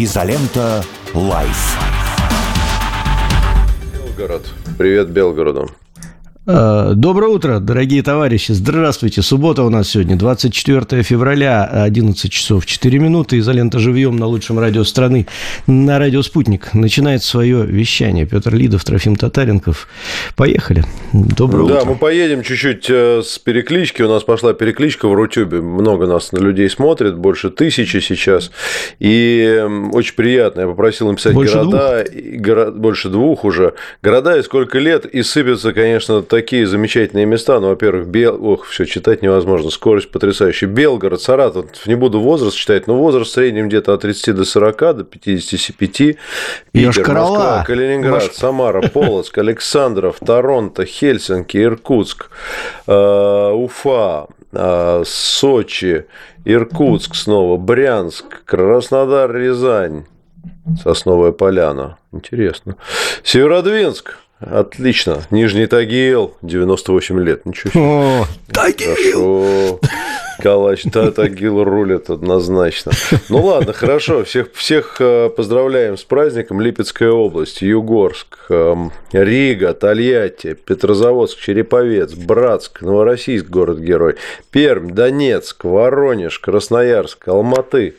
Изолента Live. Белгород. Привет Белгороду. Э, доброе утро, дорогие товарищи. Здравствуйте. Суббота у нас сегодня, 24 февраля, 11 часов 4 минуты. Изолента живьем на лучшем радио страны, на радио «Спутник». Начинает свое вещание. Петр Лидов, Трофим Татаренков. Поехали. Доброе да, утро. мы поедем чуть-чуть э, с переклички. У нас пошла перекличка в Рутюбе. Много нас на людей смотрит, больше тысячи сейчас. И очень приятно. Я попросил написать больше города. Двух? Горо... Больше двух уже. Города и сколько лет. И сыпятся, конечно, такие замечательные места. Ну, во-первых, Бел... Ох, все читать невозможно. Скорость потрясающая. Белгород, Саратов. Не буду возраст читать, но возраст в среднем где-то от 30 до 40, до 55. Питер, Москва, Калининград, Маш... Самара, Полоцк, Александров, Торонто, Хельсинки, Иркутск, э, Уфа, э, Сочи, Иркутск снова, Брянск, Краснодар, Рязань, Сосновая Поляна. Интересно. Северодвинск, Отлично. Нижний Тагил, 98 лет. Ничего себе. О, Тагил! Хорошо. Калач, да, Тагил рулит однозначно. Ну ладно, хорошо. Всех, всех э, поздравляем с праздником. Липецкая область, Югорск, эм, Рига, Тольятти, Петрозаводск, Череповец, Братск, Новороссийск, город-герой, Пермь, Донецк, Воронеж, Красноярск, Алматы,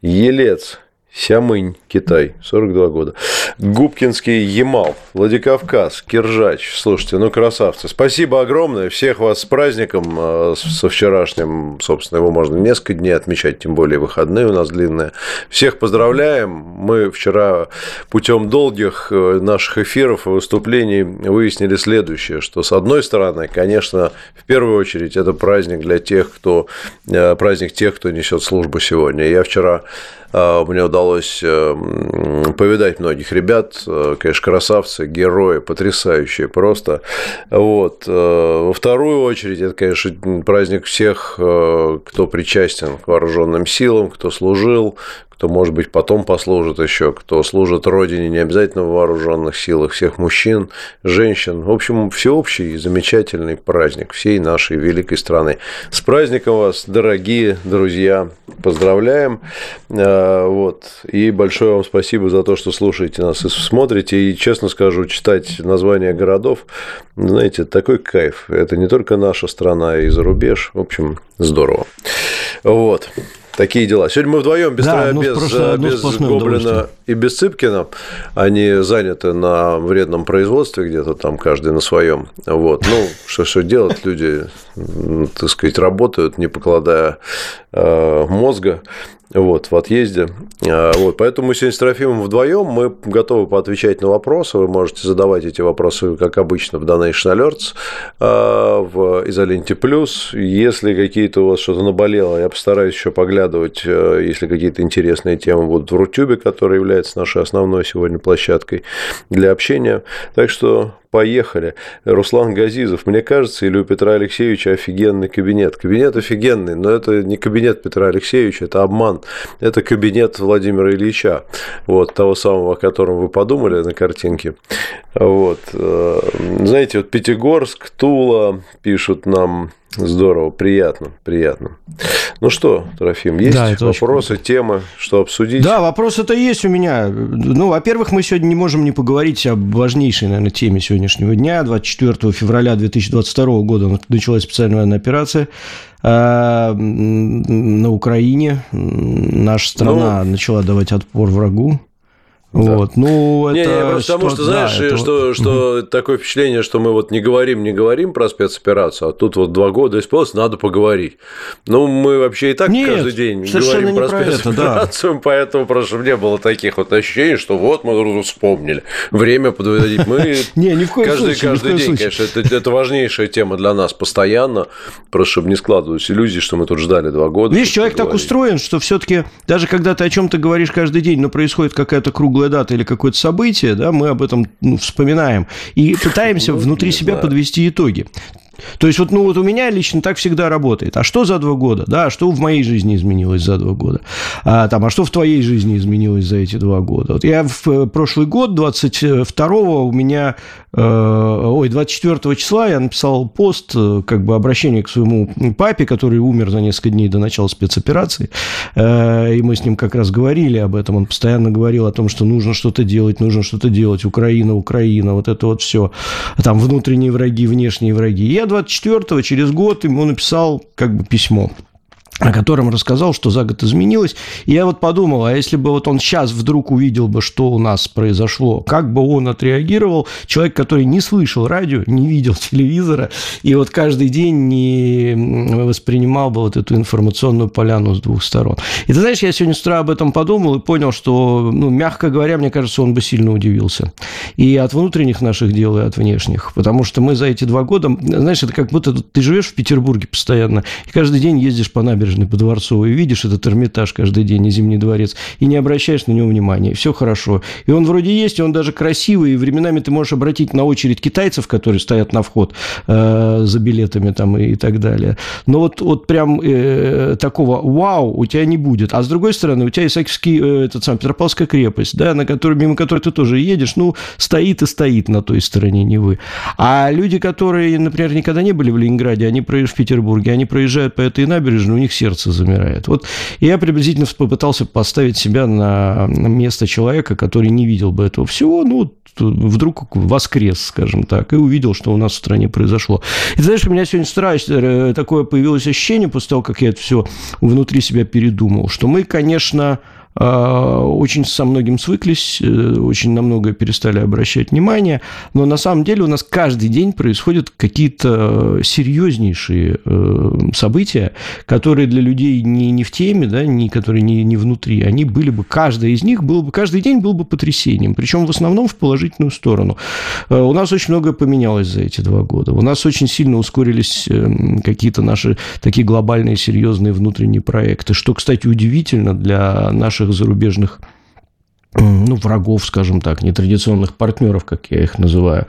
Елец, Сямынь, Китай, 42 года. Губкинский Ямал, Владикавказ, Киржач. Слушайте, ну красавцы. Спасибо огромное. Всех вас с праздником, э, со вчерашним. Собственно, его можно несколько дней отмечать, тем более выходные у нас длинные. Всех поздравляем. Мы вчера путем долгих э, наших эфиров и выступлений выяснили следующее, что с одной стороны, конечно, в первую очередь это праздник для тех, кто э, праздник тех, кто несет службу сегодня. Я вчера мне удалось повидать многих ребят, конечно, красавцы, герои, потрясающие просто. Вот. Во вторую очередь, это, конечно, праздник всех, кто причастен к вооруженным силам, кто служил, кто, может быть, потом послужит еще, кто служит Родине, не обязательно в вооруженных силах, всех мужчин, женщин. В общем, всеобщий замечательный праздник всей нашей великой страны. С праздником вас, дорогие друзья! Поздравляем! Вот. И большое вам спасибо за то, что слушаете нас и смотрите. И, честно скажу, читать названия городов, знаете, такой кайф. Это не только наша страна, и за рубеж. В общем, здорово. Вот. Такие дела. Сегодня мы вдвоем без, Да, ну, без, просто одно без сплошное Гоблина удовольствие. и без Цыпкина. Они заняты на вредном производстве где-то там, каждый на своем. Вот. Ну, что, что делать? Люди, так сказать, работают, не покладая э, мозга. Вот, в отъезде. А, Вот, поэтому мы сегодня с Трофимом вдвоем. Мы готовы поотвечать на вопросы. Вы можете задавать эти вопросы, как обычно, в Donation Alerts, а, в Изоленте Плюс. Если какие-то у вас что-то наболело, я постараюсь еще поглядывать, э, если какие-то интересные темы будут в Рутюбе, который является нашей основной сегодня площадкой для общения. Так что Поехали. Руслан Газизов. Мне кажется, или у Петра Алексеевича офигенный кабинет. Кабинет офигенный, но это не кабинет Петра Алексеевича, это обман. Это кабинет Владимира Ильича, вот, того самого, о котором вы подумали на картинке. Вот. э, Знаете, вот Пятигорск, Тула пишут нам Здорово, приятно, приятно. Ну что, Трофим, есть Да, это очень вопросы, темы, что обсудить? Да, вопрос-то есть у меня. Ну, во-первых, мы сегодня не можем не поговорить об важнейшей, наверное, теме сегодняшнего дня. 24 февраля 2022 года началась специальная военная операция э, на Украине. Наша страна начала давать отпор врагу. Вот, ну, это... Не, не, просто потому что, да, знаешь, это- что, что такое впечатление, что мы вот не говорим, не говорим про спецоперацию, а тут вот два года исполнилось, надо поговорить. Ну, мы вообще и так Нет, каждый день говорим не про про это, да. спецоперацию, поэтому чтобы не было таких вот ощущений, что вот мы вспомнили. Время подводить. Мы Не, ни в коем каждый, случае, каждый день, случае. конечно, это, это важнейшая тема для нас постоянно, просто чтобы не складывались иллюзии, что мы тут ждали два года. Видишь, человек так устроен, что все-таки даже когда ты о чем-то говоришь каждый день, но происходит какая-то круглая дата или какое-то событие, да, мы об этом ну, вспоминаем и пытаемся Ну, внутри себя подвести итоги. То есть вот, ну, вот у меня лично так всегда работает. А что за два года? Да, что в моей жизни изменилось за два года? А, там, а что в твоей жизни изменилось за эти два года? Вот я в э, прошлый год, 22-го, у меня, э, ой, 24 числа я написал пост, э, как бы обращение к своему папе, который умер за несколько дней до начала спецоперации. Э, и мы с ним как раз говорили об этом. Он постоянно говорил о том, что нужно что-то делать, нужно что-то делать. Украина, Украина, вот это вот все. Там внутренние враги, внешние враги. Я 24-го, через год, ему написал как бы письмо о котором рассказал, что за год изменилось. И я вот подумал, а если бы вот он сейчас вдруг увидел бы, что у нас произошло, как бы он отреагировал? Человек, который не слышал радио, не видел телевизора, и вот каждый день не воспринимал бы вот эту информационную поляну с двух сторон. И ты знаешь, я сегодня с утра об этом подумал и понял, что, ну, мягко говоря, мне кажется, он бы сильно удивился. И от внутренних наших дел, и от внешних. Потому что мы за эти два года, знаешь, это как будто ты живешь в Петербурге постоянно, и каждый день ездишь по набережной набережной по Дворцовой, видишь этот Эрмитаж каждый день и Зимний дворец, и не обращаешь на него внимания, все хорошо. И он вроде есть, и он даже красивый, и временами ты можешь обратить на очередь китайцев, которые стоят на вход э, за билетами там и, и так далее. Но вот, вот прям э, такого вау у тебя не будет. А с другой стороны, у тебя Исаакиевский, э, этот сам Петропавловская крепость, да, на которой, мимо которой ты тоже едешь, ну, стоит и стоит на той стороне Невы. А люди, которые, например, никогда не были в Ленинграде, они в Петербурге, они проезжают по этой набережной, у них сердце замирает. Вот я приблизительно попытался поставить себя на место человека, который не видел бы этого всего, ну, вдруг воскрес, скажем так, и увидел, что у нас в стране произошло. И знаешь, у меня сегодня страсть, э, такое появилось ощущение после того, как я это все внутри себя передумал, что мы, конечно, очень со многим свыклись, э, очень на многое перестали обращать внимание, но на самом деле у нас каждый день происходят какие-то серьезнейшие э, события, которые для людей не, не в теме, да, не, которые не, не внутри, они были бы, каждая из них был бы, каждый день был бы потрясением, причем в основном в положительную сторону. Э, у нас очень многое поменялось за эти два года, у нас очень сильно ускорились какие-то наши такие глобальные серьезные внутренние проекты, что, кстати, удивительно для наших наших зарубежных ну, врагов, скажем так, нетрадиционных партнеров, как я их называю.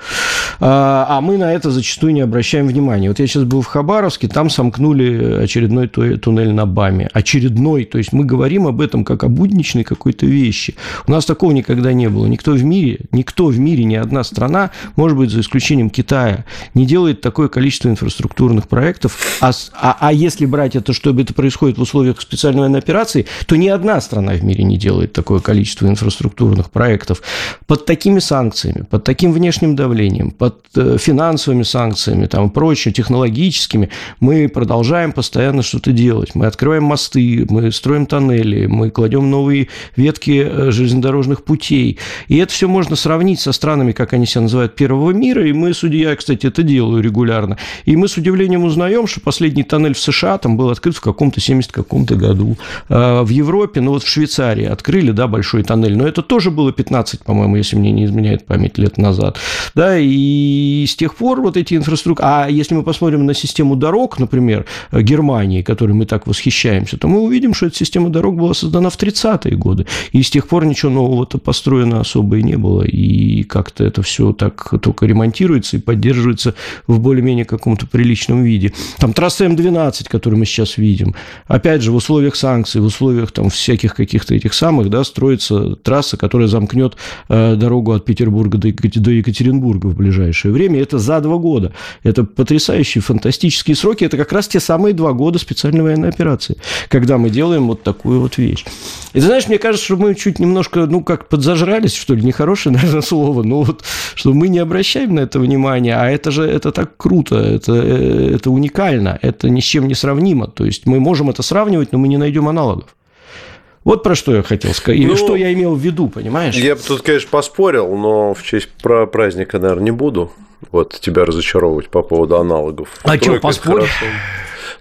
А, а мы на это зачастую не обращаем внимания. Вот я сейчас был в Хабаровске, там сомкнули очередной туннель на БАМе. Очередной, то есть мы говорим об этом как о будничной какой-то вещи. У нас такого никогда не было. Никто в мире, никто в мире, ни одна страна, может быть, за исключением Китая, не делает такое количество инфраструктурных проектов. А, а, а если брать это, чтобы это происходит в условиях специальной военной операции, то ни одна страна в мире не делает такое количество инфраструктурных инфраструктурных проектов, под такими санкциями, под таким внешним давлением, под э, финансовыми санкциями, там, прочее, технологическими, мы продолжаем постоянно что-то делать. Мы открываем мосты, мы строим тоннели, мы кладем новые ветки э, железнодорожных путей. И это все можно сравнить со странами, как они себя называют, первого мира. И мы, судья, кстати, это делаю регулярно. И мы с удивлением узнаем, что последний тоннель в США там был открыт в каком-то 70 каком-то году. А в Европе, ну вот в Швейцарии открыли, да, большой тоннель, но это тоже было 15, по-моему, если мне не изменяет память лет назад. Да, и с тех пор вот эти инфраструктуры... А если мы посмотрим на систему дорог, например, Германии, которой мы так восхищаемся, то мы увидим, что эта система дорог была создана в 30-е годы. И с тех пор ничего нового-то построено особо и не было. И как-то это все так только ремонтируется и поддерживается в более-менее каком-то приличном виде. Там трасса М12, которую мы сейчас видим, опять же, в условиях санкций, в условиях там всяких каких-то этих самых, да, строится трасса, которая замкнет э, дорогу от Петербурга до Екатеринбурга в ближайшее время. Это за два года. Это потрясающие, фантастические сроки. Это как раз те самые два года специальной военной операции, когда мы делаем вот такую вот вещь. И ты знаешь, мне кажется, что мы чуть немножко, ну, как подзажрались, что ли, нехорошее, наверное, слово, но вот, что мы не обращаем на это внимания, а это же, это так круто, это, э, это уникально, это ни с чем не сравнимо. То есть мы можем это сравнивать, но мы не найдем аналогов. Вот про что я хотел сказать. И ну, что я имел в виду, понимаешь? Я бы тут, конечно, поспорил, но в честь про праздника, наверное, не буду. Вот тебя разочаровывать по поводу аналогов. А что, поспорь?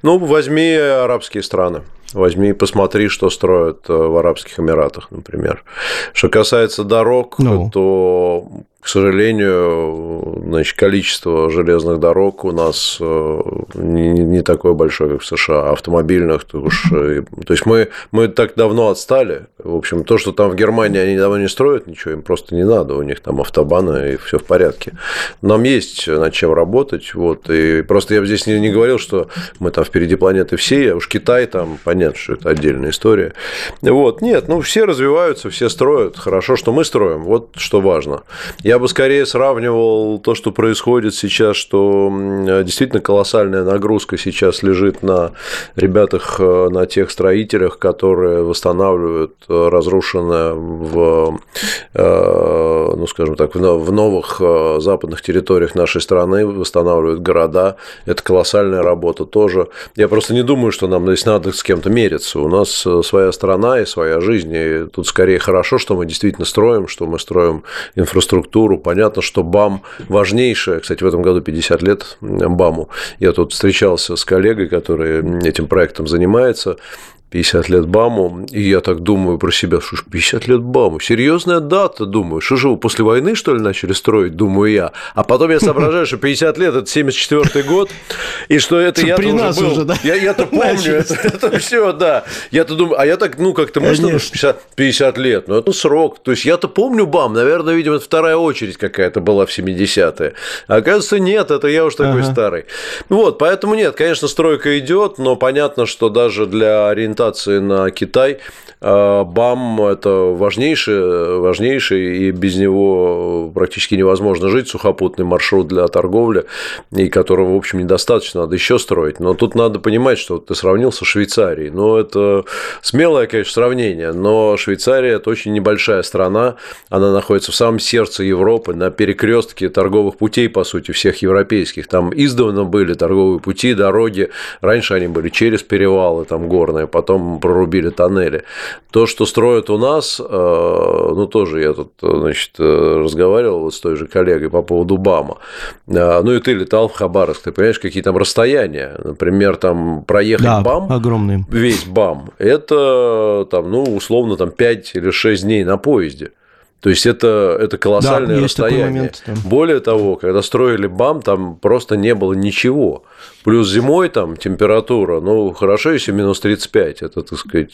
Ну, возьми арабские страны. Возьми и посмотри, что строят э, в Арабских Эмиратах, например. Что касается дорог, ну. то, к сожалению, значит, количество железных дорог у нас э, не, не такое большое, как в США. Автомобильных, то уж... Э, то есть мы, мы так давно отстали, В общем, то, что там в Германии они давно не строят ничего, им просто не надо. У них там автобаны и все в порядке. Нам есть над чем работать. Вот. И просто я здесь не, не говорил, что мы там впереди планеты все, а уж Китай там, понятно, что это отдельная история. Вот. Нет, ну все развиваются, все строят. Хорошо, что мы строим. Вот что важно. Я бы скорее сравнивал то, что происходит сейчас, что действительно колоссальная нагрузка сейчас лежит на ребятах, э, на тех строителях, которые восстанавливают э, разрушенное в, э, ну, скажем так, в новых западных территориях нашей страны, восстанавливают города. Это колоссальная работа тоже. Я просто не думаю, что нам здесь надо с кем-то мериться. У нас своя страна и своя жизнь. И тут скорее хорошо, что мы действительно строим, что мы строим инфраструктуру. Понятно, что БАМ важнейшая. Кстати, в этом году 50 лет БАМу. Я тут встречался с коллегой, который этим проектом занимается. 50 лет БАМу, и я так думаю про себя, что ж, 50 лет БАМу, серьезная дата, думаю, что же вы после войны, что ли, начали строить, думаю я, а потом я соображаю, что 50 лет – это 74 год, и что это я-то уже был, уже, да? я, я-то помню, это, это все, да, я-то думаю, а я так, ну, как-то, может, 50, 50 лет, ну, это срок, то есть я-то помню БАМ, наверное, видимо, это вторая очередь какая-то была в 70-е, а оказывается, нет, это я уж такой ага. старый. Вот, поэтому нет, конечно, стройка идет, но понятно, что даже для ориентации ориентации на Китай, а, БАМ – это важнейший, важнейший, и без него практически невозможно жить, сухопутный маршрут для торговли, и которого, в общем, недостаточно, надо еще строить. Но тут надо понимать, что ты сравнил со Швейцарией. Ну, это смелое, конечно, сравнение, но Швейцария – это очень небольшая страна, она находится в самом сердце Европы, на перекрестке торговых путей, по сути, всех европейских. Там издавна были торговые пути, дороги, раньше они были через перевалы там горные, потом прорубили тоннели. То, что строят у нас, э, ну, тоже я тут, значит, э, разговаривал вот с той же коллегой по поводу БАМа. Э, ну, и ты летал в Хабаровск, ты понимаешь, какие там расстояния. Например, там проехать да, БАМ, огромный. весь БАМ, это там, ну, условно, там 5 или 6 дней на поезде. То есть это, это колоссальное да, расстояние. Момент, да. Более того, когда строили БАМ, там просто не было ничего. Плюс зимой там температура, ну, хорошо, если минус 35, это, так сказать,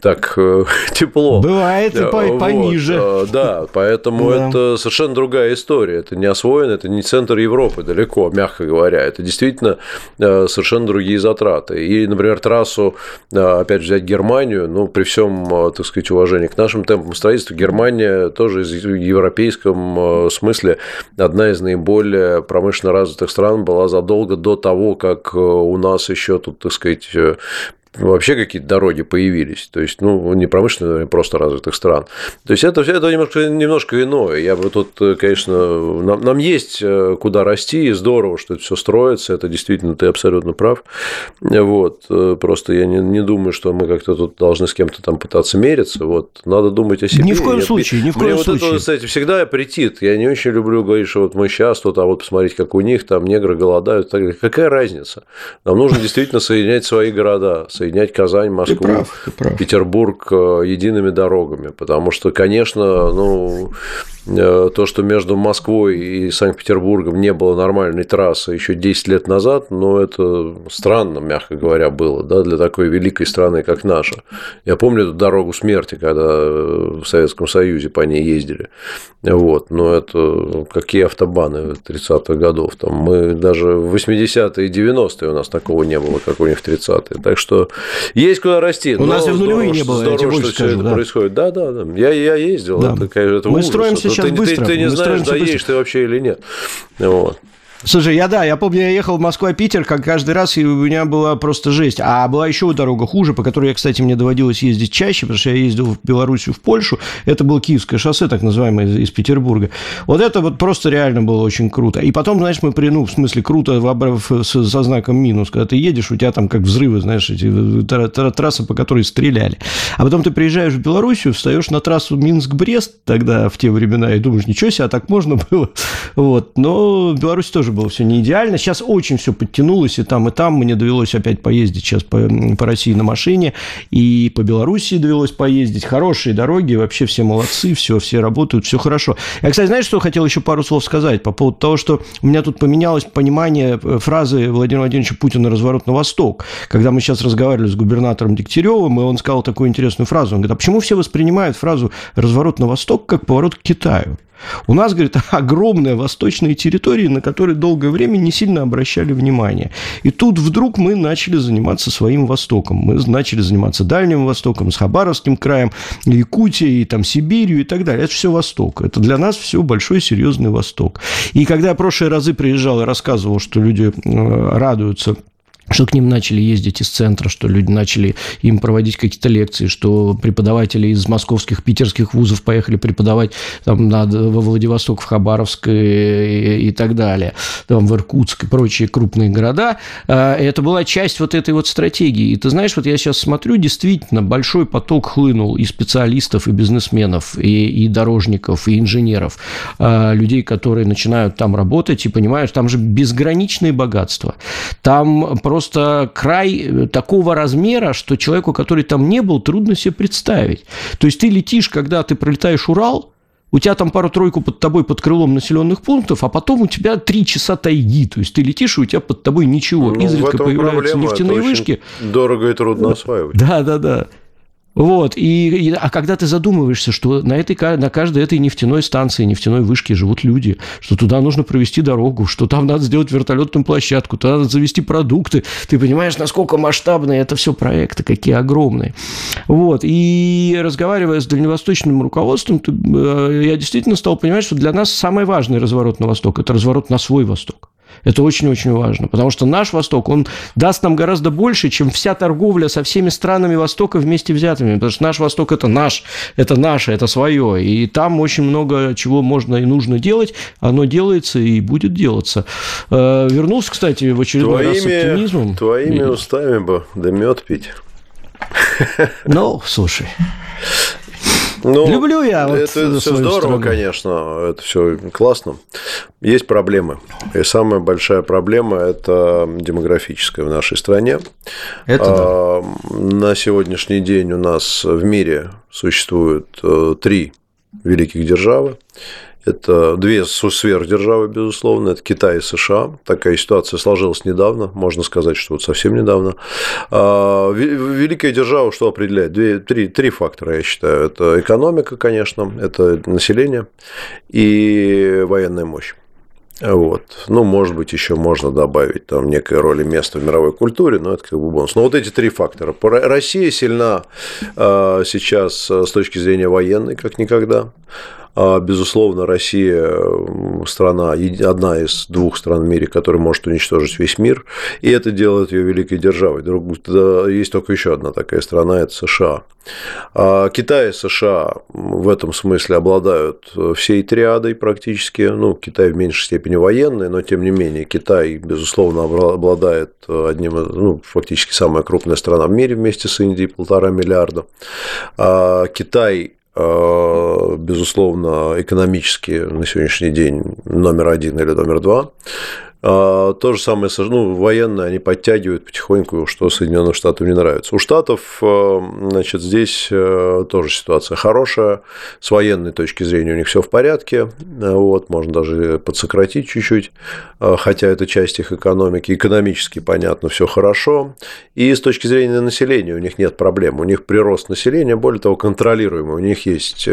так э, тепло. Бывает и вот. пониже. Э, да, поэтому да. это совершенно другая история. Это не освоено, это не центр Европы далеко, мягко говоря. Это действительно э, совершенно другие затраты. И, например, трассу, опять же, взять Германию, ну, при всем, так сказать, уважении к нашим темпам строительства, Германия тоже в европейском смысле одна из наиболее промышленно развитых стран была задолго до того, как э, у нас еще тут, так сказать, э, вообще какие-то дороги появились. То есть, ну, не промышленные, а просто развитых стран. То есть, это, это немножко, немножко иное. Я бы тут, конечно, нам, нам есть э, куда расти, и здорово, что это все строится. Это действительно, ты абсолютно прав. Вот. Э, просто я не, не думаю, что мы как-то тут должны с кем-то там пытаться мериться. Вот. Надо думать о себе. Ни в коем я, случае, ни в коем мне случае. вот это, кстати, всегда аппетит. Я не очень люблю говорить, что вот мы сейчас тут, а вот посмотреть, как у них там негры голодают. Так Какая разница? Нам нужно действительно соединять свои города, соединять Казань, Москву, ты прав, ты прав. Петербург э, едиными дорогами. Потому что, конечно, ну, Э, то, что между Москвой и Санкт-Петербургом не было нормальной трассы еще 10 лет назад, ну, это странно, мягко говоря, было, да, для такой великой страны, как наша. Я помню эту дорогу смерти, когда в Советском Союзе по ней ездили. Вот, но это какие автобаны 30-х годов. Там мы даже в 80-е и 90-е у нас такого не было, как у них в 30-е. Так что есть куда расти. У нас и в нулевые не было, здорово, я тебе что скажу, все да. это происходит. Да, да, да. Я, я ездил. Да. Это, это мы ужас. строимся сейчас ты, быстро. Ты, ты не Мы знаешь, доедешь ты вообще или нет. Вот. Слушай, я да, я помню, я ехал в Москва-Питер, как каждый раз, и у меня была просто жесть. А была еще дорога хуже, по которой я, кстати, мне доводилось ездить чаще, потому что я ездил в Белоруссию, в Польшу. Это было Киевское шоссе, так называемое, из, из Петербурга. Вот это вот просто реально было очень круто. И потом, знаешь, мы при, ну, в смысле, круто в, со, со знаком минус. Когда ты едешь, у тебя там как взрывы, знаешь, эти трассы, по которой стреляли. А потом ты приезжаешь в Белоруссию, встаешь на трассу Минск-Брест тогда, в те времена, и думаешь, ничего себе, а так можно было. Вот. Но в Беларуси тоже тоже было все не идеально. Сейчас очень все подтянулось, и там, и там. Мне довелось опять поездить сейчас по, по России на машине, и по Белоруссии довелось поездить. Хорошие дороги, вообще все молодцы, все, все работают, все хорошо. Я, кстати, знаешь, что хотел еще пару слов сказать по поводу того, что у меня тут поменялось понимание э, фразы Владимира Владимировича Путина «разворот на восток». Когда мы сейчас разговаривали с губернатором Дегтяревым, и он сказал такую интересную фразу. Он говорит, а почему все воспринимают фразу «разворот на восток» как поворот к Китаю? У нас, говорит, огромные восточные территории, на которые долгое время не сильно обращали внимание. И тут вдруг мы начали заниматься своим Востоком. Мы начали заниматься Дальним Востоком, с Хабаровским краем, Якутией, там, Сибирью и так далее. Это все Восток. Это для нас все большой серьезный Восток. И когда я прошлые разы приезжал и рассказывал, что люди э, радуются что к ним начали ездить из центра, что люди начали им проводить какие-то лекции, что преподаватели из московских, питерских вузов поехали преподавать там, на, во Владивосток, в Хабаровск и, и так далее, там, в Иркутск и прочие крупные города. А, это была часть вот этой вот стратегии. И ты знаешь, вот я сейчас смотрю, действительно, большой поток хлынул и специалистов, и бизнесменов, и, и дорожников, и инженеров, а, людей, которые начинают там работать и понимают, там же безграничные богатства. Там просто край э, такого размера, что человеку, который там не был, трудно себе представить. То есть ты летишь, когда ты пролетаешь Урал, у тебя там пару-тройку под тобой под крылом населенных пунктов, а потом у тебя три часа тайги. То есть ты летишь, и у тебя под тобой ничего. Ну, Изредка появляются проблема. нефтяные это вышки. Дорого и трудно осваивать. Да, да, да. Вот, и, и, а когда ты задумываешься, что на, этой, на каждой этой нефтяной станции, нефтяной вышке живут люди, что туда нужно провести дорогу, что там надо сделать вертолетную площадку, туда надо завести продукты, ты понимаешь, насколько масштабные это все проекты, какие огромные. Вот, и разговаривая с дальневосточным руководством, э, я действительно стал понимать, что для нас самый важный разворот на восток – это разворот на свой восток. Это очень-очень важно, потому что наш Восток, он даст нам гораздо больше, чем вся торговля со всеми странами Востока вместе взятыми, потому что наш Восток – это наш, это наше, это свое, и там очень много чего можно и нужно делать, оно делается и будет делаться. Э, вернулся, кстати, в очередной твоими, раз оптимизмом. Твоими и... устами бы да мед пить. Ну, слушай, ну, Люблю я. Вот это все здорово, страну. конечно, это все классно. Есть проблемы. И самая большая проблема – это демографическая в нашей стране. Это а, да. На сегодняшний день у нас в мире существует э, три великих державы. Это две сверхдержавы, безусловно, это Китай и США. Такая ситуация сложилась недавно, можно сказать, что вот совсем недавно. А, великая держава что определяет? Две, три, три фактора, я считаю. Это экономика, конечно, это население и военная мощь. Вот. Ну, может быть, еще можно добавить там некой роли места в мировой культуре, но это как бы бонус. Но вот эти три фактора. Россия сильна а, сейчас с точки зрения военной, как никогда. А, безусловно, Россия страна, одна из двух стран в мире, которая может уничтожить весь мир, и это делает ее великой державой. Есть только еще одна такая страна, это США. А Китай и США в этом смысле обладают всей триадой практически. Ну, Китай в меньшей степени военный, но тем не менее Китай, безусловно, обладает одним, ну, фактически самая крупная страна в мире вместе с Индией, полтора миллиарда. А Китай Э, безусловно, экономически на сегодняшний день номер один или номер два. А, то же самое, ну, военные, они подтягивают потихоньку, что Соединенным Штатам не нравится. У Штатов, э, значит, здесь э, тоже ситуация хорошая. С военной точки зрения у них все в порядке. Вот, можно даже подсократить чуть-чуть, э, хотя это часть их экономики. Экономически, понятно, все хорошо. И с точки зрения населения у них нет проблем. У них прирост населения, более того, контролируемый. У них есть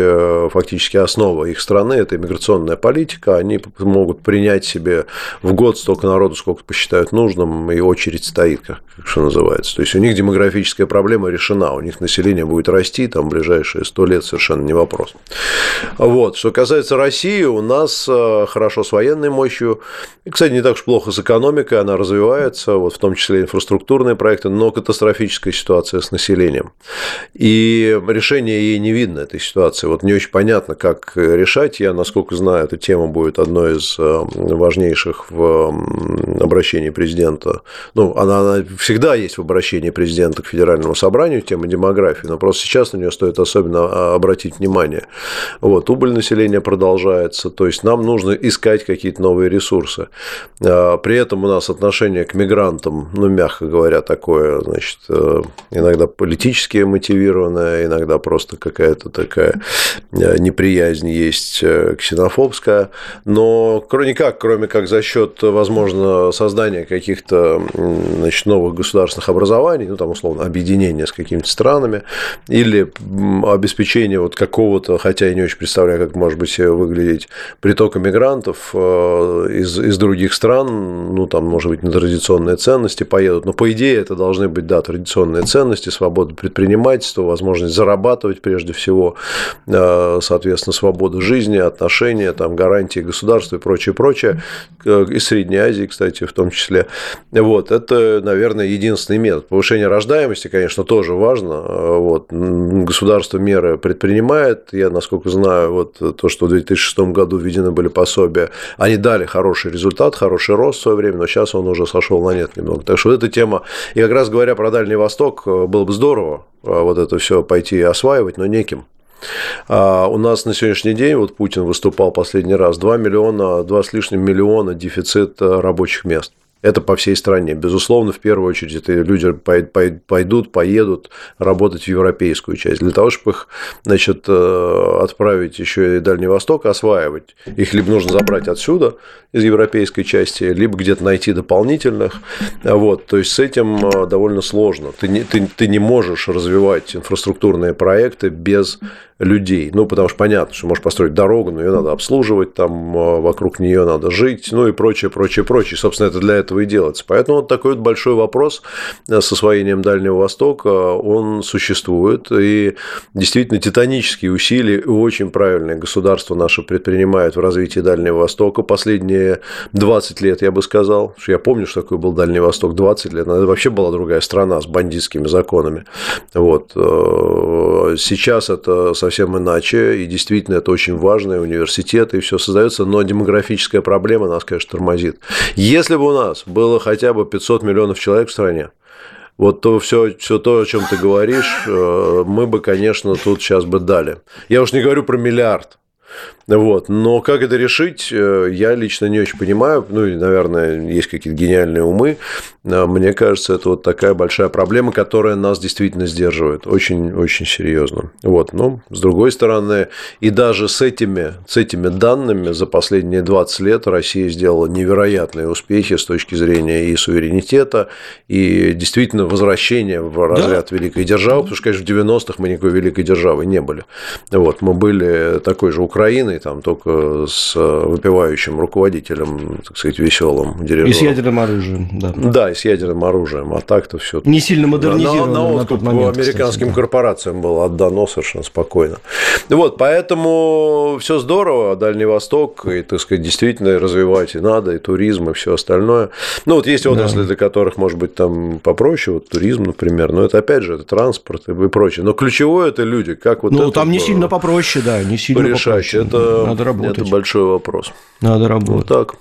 фактически основа их страны, это иммиграционная политика. Они могут принять себе в год столько народу, сколько посчитают нужным, и очередь стоит, как, как что называется. То есть у них демографическая проблема решена, у них население будет расти, там в ближайшие сто лет совершенно не вопрос. Вот. Что касается России, у нас э, хорошо с военной мощью, и, кстати, не так уж плохо с экономикой, она развивается, вот в том числе инфраструктурные проекты, но катастрофическая ситуация с населением. И решение ей не видно, этой ситуации. Вот не очень понятно, как решать. Я, насколько знаю, эта тема будет одной из э, важнейших в обращении президента. Ну, она, она всегда есть в обращении президента к Федеральному собранию, тема демографии, но просто сейчас на нее стоит особенно а, обратить внимание. Вот, убыль населения продолжается, то есть нам нужно искать какие-то новые ресурсы. А, при этом у нас отношение к мигрантам, ну, мягко говоря, такое, значит, э, иногда политически мотивированное, иногда просто какая-то такая э, неприязнь есть э, ксенофобская, но никак, кроме как за счет, возможно, создания каких-то значит, новых государственных образований, ну, там, условно, объединения с какими-то странами, или обеспечения вот какого-то, хотя я не очень представляю, как может быть выглядеть, притока мигрантов э, из, из других стран, ну, там, может быть, на традиционные ценности поедут, но, по идее, это должны быть, да, традиционные ценности, свобода предпринимательства, возможность зарабатывать прежде всего, э, соответственно, свобода жизни, отношения, там, гарантии государства и прочее, прочее, из Средней Азии, кстати, в том числе. Вот, это, наверное, единственный метод. Повышение рождаемости, конечно, тоже важно. Вот, государство меры предпринимает. Я, насколько знаю, вот то, что в 2006 году введены были пособия, они дали хороший результат, хороший рост в свое время, но сейчас он уже сошел на нет немного. Так что вот эта тема, и как раз говоря про Дальний Восток, было бы здорово вот это все пойти осваивать, но неким. А у нас на сегодняшний день, вот Путин выступал последний раз, 2 миллиона, 2 с лишним миллиона дефицит рабочих мест. Это по всей стране. Безусловно, в первую очередь, это люди пойдут, поедут работать в европейскую часть. Для того, чтобы их значит, э, отправить еще и Дальний Восток, осваивать. Их либо нужно забрать отсюда, из европейской части, либо где-то найти дополнительных. Вот. То есть, с этим э, довольно сложно. Ты не, ты, ты не можешь развивать инфраструктурные проекты без людей. Ну, потому что понятно, что можешь построить дорогу, но ее надо обслуживать, там э, вокруг нее надо жить, ну и прочее, прочее, прочее. Собственно, это для этого и делается. Поэтому вот такой вот большой вопрос э, с освоением Дальнего Востока, он существует. И действительно титанические усилия и очень правильные государства наши предпринимают в развитии Дальнего Востока. Последние 20 лет, я бы сказал, что я помню, что такое был Дальний Восток 20 лет, это вообще была другая страна с бандитскими законами. Вот. Э, сейчас это совсем совсем иначе, и действительно это очень важно, университеты, и все создается, но демографическая проблема нас, конечно, тормозит. Если бы у нас было хотя бы 500 миллионов человек в стране, вот то все, все то, о чем ты говоришь, э, мы бы, конечно, тут сейчас бы дали. Я уж не говорю про миллиард. Вот. Но как это решить, э, я лично не очень понимаю. Ну, и, наверное, есть какие-то гениальные умы. Мне кажется, это вот такая большая проблема, которая нас действительно сдерживает. Очень-очень серьезно. Вот. Но, с другой стороны, и даже с этими, с этими данными за последние 20 лет Россия сделала невероятные успехи с точки зрения и суверенитета, и действительно возвращения в разряд да. великой державы, потому что, конечно, в 90-х мы никакой великой державы не были. Вот. Мы были такой же Украиной, там только с выпивающим руководителем, так сказать, веселым дирижером. И с ядерным оружием, да. Да, и с ядерным оружием. А так-то все. Не сильно модернизировано. На, на, на откуп момент, американским кстати, корпорациям было отдано совершенно спокойно. Вот, поэтому все здорово, Дальний Восток, и, так сказать, действительно развивать и надо, и туризм, и все остальное. Ну, вот есть отрасли, да. для которых, может быть, там попроще, вот туризм, например, но это, опять же, это транспорт и прочее. Но ключевое это люди, как вот Ну, там не сильно попроще, да, не сильно решать. Это, Надо работать. это большой вопрос. Надо работать. Вот так.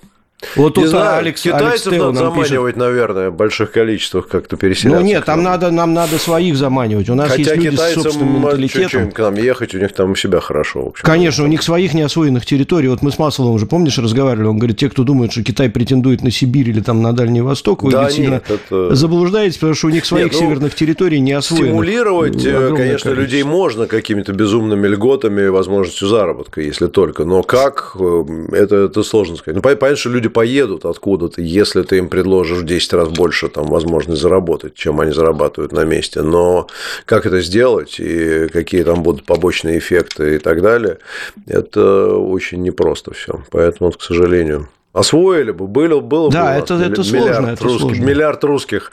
Вот тут знаю, Алекс, китайцев Алекс надо заманивать, пишет... наверное, в больших количествах как-то переселяться. Ну нет, там надо, нам надо своих заманивать. У нас Хотя есть люди с собственным менталитетом. К нам ехать, у них там у себя хорошо. В общем, Конечно, у них своих неосвоенных территорий. Вот мы с Масловым уже, помнишь, разговаривали, он говорит, те, кто думают, что Китай претендует на Сибирь или там на Дальний Восток, вы да, нет, сильно это... заблуждаетесь, потому что у них своих нет, ну, северных территорий не освоено. Стимулировать, э, конечно, людей можно какими-то безумными льготами и возможностью заработка, если только. Но как, э, это, это сложно сказать. Ну, понятно, что люди поедут, откуда откуда-то, если ты им предложишь в 10 раз больше там, возможность заработать, чем они зарабатывают на месте. Но как это сделать и какие там будут побочные эффекты и так далее, это очень непросто все. Поэтому, к сожалению, Освоили бы, было, было да, бы это, это миллиард, сложно, это русских, сложно. миллиард русских.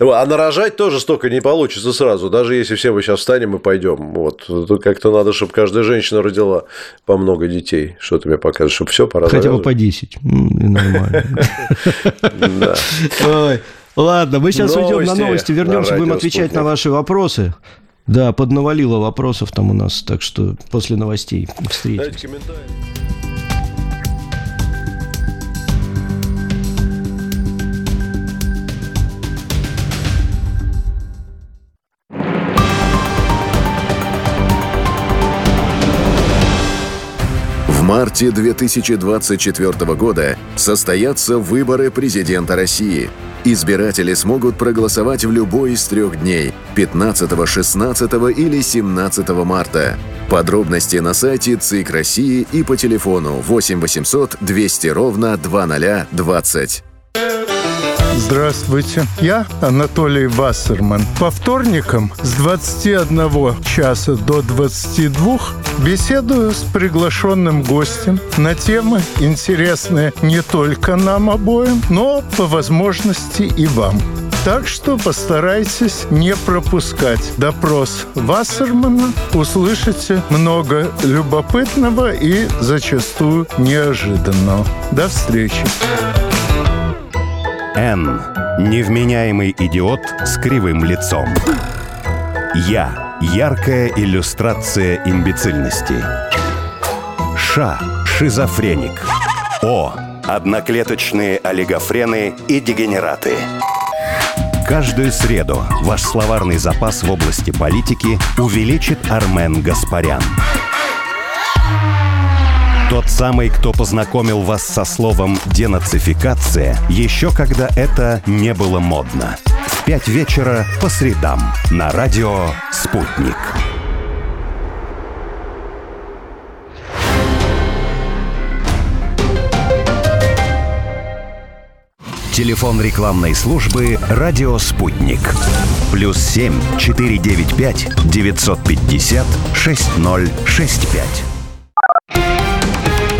А нарожать тоже столько не получится сразу, даже если все мы сейчас встанем и пойдем. Вот. Тут как-то надо, чтобы каждая женщина родила по много детей. Что ты мне покажешь, чтобы все пора Хотя бы по 10. Нормально. Ладно, мы сейчас уйдем на новости, вернемся, будем отвечать на ваши вопросы. Да, поднавалило вопросов там у нас, так что после новостей встретимся. Марте 2024 года состоятся выборы президента России. Избиратели смогут проголосовать в любой из трех дней – 15, 16 или 17 марта. Подробности на сайте ЦИК России и по телефону 8 800 200 ровно 2020. Здравствуйте, я Анатолий Вассерман. По вторникам с 21 часа до 22 беседую с приглашенным гостем на темы, интересные не только нам обоим, но по возможности и вам. Так что постарайтесь не пропускать допрос Вассермана. Услышите много любопытного и зачастую неожиданного. До встречи. Н. Невменяемый идиот с кривым лицом. Я. Яркая иллюстрация имбецильности. Ш. Шизофреник. О. Одноклеточные олигофрены и дегенераты. Каждую среду ваш словарный запас в области политики увеличит Армен Гаспарян. Тот самый, кто познакомил вас со словом «денацификация» еще когда это не было модно. В пять вечера по средам на радио «Спутник». Телефон рекламной службы «Радио Спутник». Плюс семь четыре девять пять девятьсот пятьдесят шесть ноль шесть пять.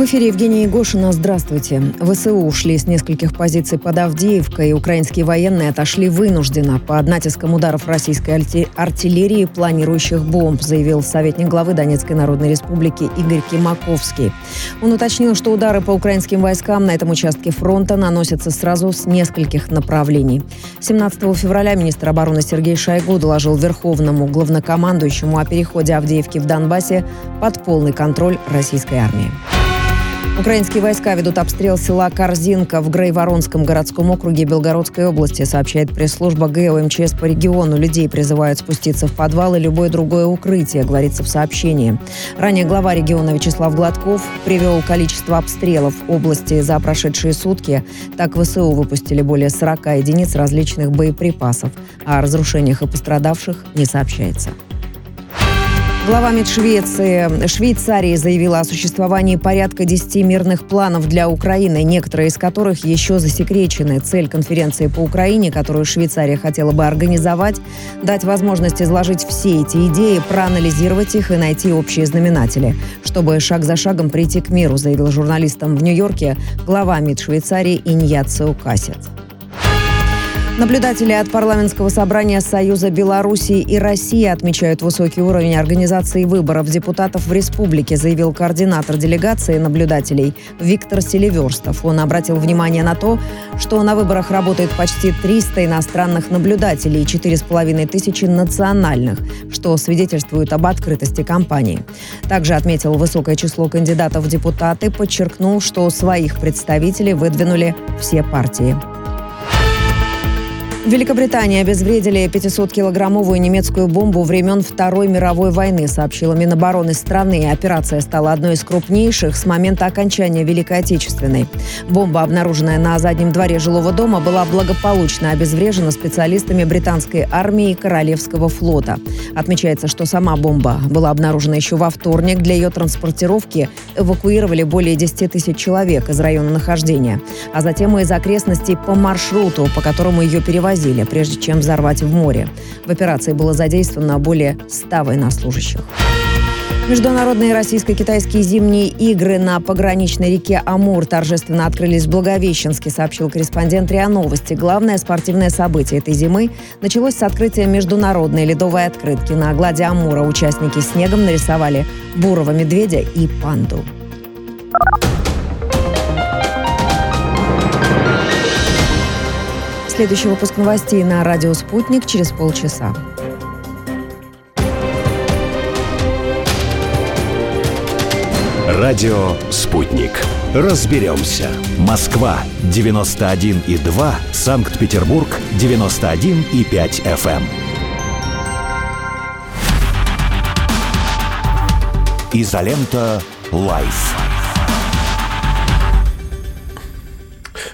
В эфире Евгения Егошина. Здравствуйте. ВСУ ушли с нескольких позиций под Авдеевкой, украинские военные отошли вынужденно под натиском ударов российской артиллерии планирующих бомб, заявил советник главы Донецкой Народной Республики Игорь Кимаковский. Он уточнил, что удары по украинским войскам на этом участке фронта наносятся сразу с нескольких направлений. 17 февраля министр обороны Сергей Шойгу доложил Верховному главнокомандующему о переходе Авдеевки в Донбассе под полный контроль российской армии. Украинские войска ведут обстрел села Корзинка в Грейворонском городском округе Белгородской области, сообщает пресс-служба ГЭО МЧС по региону. Людей призывают спуститься в подвал и любое другое укрытие, говорится в сообщении. Ранее глава региона Вячеслав Гладков привел количество обстрелов в области за прошедшие сутки. Так ВСУ выпустили более 40 единиц различных боеприпасов. О разрушениях и пострадавших не сообщается. Глава МИД Швеции, Швейцарии заявила о существовании порядка 10 мирных планов для Украины, некоторые из которых еще засекречены. Цель конференции по Украине, которую Швейцария хотела бы организовать, дать возможность изложить все эти идеи, проанализировать их и найти общие знаменатели, чтобы шаг за шагом прийти к миру, заявил журналистам в Нью-Йорке глава МИД Швейцарии Иньяцио Касец. Наблюдатели от парламентского собрания Союза Белоруссии и России отмечают высокий уровень организации выборов депутатов в республике, заявил координатор делегации наблюдателей Виктор Селиверстов. Он обратил внимание на то, что на выборах работает почти 300 иностранных наблюдателей и 4,5 тысячи национальных, что свидетельствует об открытости кампании. Также отметил высокое число кандидатов в депутаты, подчеркнул, что своих представителей выдвинули все партии. В Великобритании обезвредили 500-килограммовую немецкую бомбу времен Второй мировой войны, сообщила Минобороны страны. Операция стала одной из крупнейших с момента окончания Великой Отечественной. Бомба, обнаруженная на заднем дворе жилого дома, была благополучно обезврежена специалистами британской армии и Королевского флота. Отмечается, что сама бомба была обнаружена еще во вторник. Для ее транспортировки эвакуировали более 10 тысяч человек из района нахождения, а затем и из окрестностей по маршруту, по которому ее перевозили перевозили, прежде чем взорвать в море. В операции было задействовано более 100 военнослужащих. Международные российско-китайские зимние игры на пограничной реке Амур торжественно открылись в Благовещенске, сообщил корреспондент РИА Новости. Главное спортивное событие этой зимы началось с открытия международной ледовой открытки. На глади Амура участники снегом нарисовали бурого медведя и панду. Следующий выпуск новостей на радио «Спутник» через полчаса. Радио «Спутник». Разберемся. Москва, 91,2. Санкт-Петербург, 91,5 FM. Изолента. Live.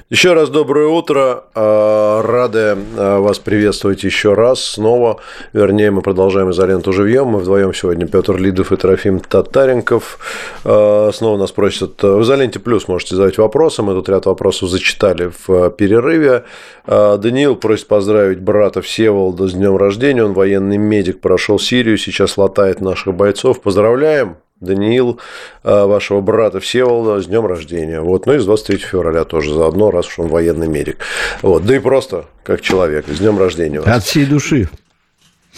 Еще раз доброе утро. А, рады а, вас приветствовать еще раз снова. Вернее, мы продолжаем изоленту живьем. Мы вдвоем сегодня Петр Лидов и Трофим Татаренков. А, снова нас просят в изоленте плюс можете задать вопросы. Мы тут ряд вопросов зачитали в перерыве. Даниил просит поздравить брата Всеволода с днем рождения. Он военный медик, прошел Сирию, сейчас латает наших бойцов. Поздравляем! Даниил, а, вашего брата Всеволода, с днем рождения. Вот, ну и с 23 февраля тоже заодно, раз уж он военный медик. Вот, да и просто как человек, с днем рождения вас. От всей души.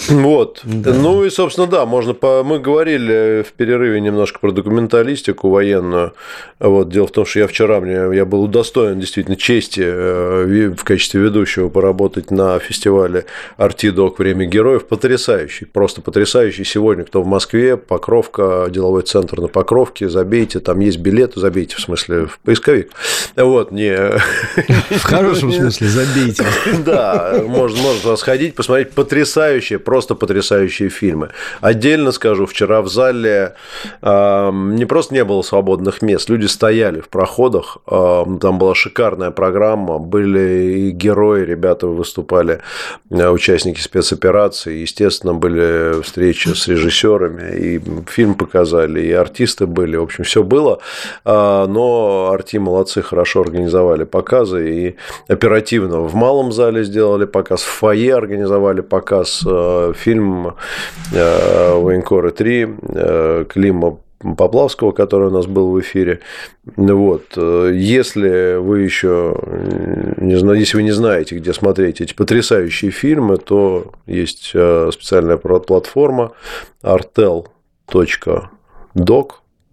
Вот. Да. Ну и, собственно, да, можно по... Мы говорили в перерыве немножко про документалистику военную. Вот. Дело в том, что я вчера мне я был удостоен действительно чести э, в качестве ведущего поработать на фестивале Артидок Время героев. Потрясающий, просто потрясающий. Сегодня, кто в Москве, Покровка, деловой центр на Покровке, забейте, там есть билеты, забейте, в смысле, в поисковик. Вот, не... В хорошем смысле, забейте. Да, можно, можно сходить, посмотреть потрясающее просто потрясающие фильмы. Отдельно скажу, вчера в зале э, не просто не было свободных мест, люди стояли в проходах, э, там была шикарная программа, были и герои, ребята выступали, э, участники спецоперации, естественно, были встречи с режиссерами, и фильм показали, и артисты были, в общем, все было, э, но арти молодцы, хорошо организовали показы, и оперативно в малом зале сделали показ, в фойе организовали показ э, фильм э, «Военкоры 3» э, Клима Поплавского, который у нас был в эфире. Вот. Если вы еще не знаете, если вы не знаете, где смотреть эти потрясающие фильмы, то есть э, специальная платформа artel.doc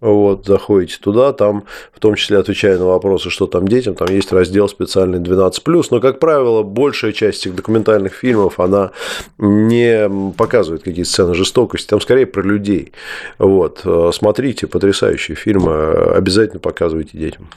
вот, заходите туда, там, в том числе отвечая на вопросы, что там детям, там есть раздел специальный 12+, но, как правило, большая часть этих документальных фильмов, она не показывает какие-то сцены жестокости, там скорее про людей. Вот, смотрите, потрясающие фильмы, обязательно показывайте детям.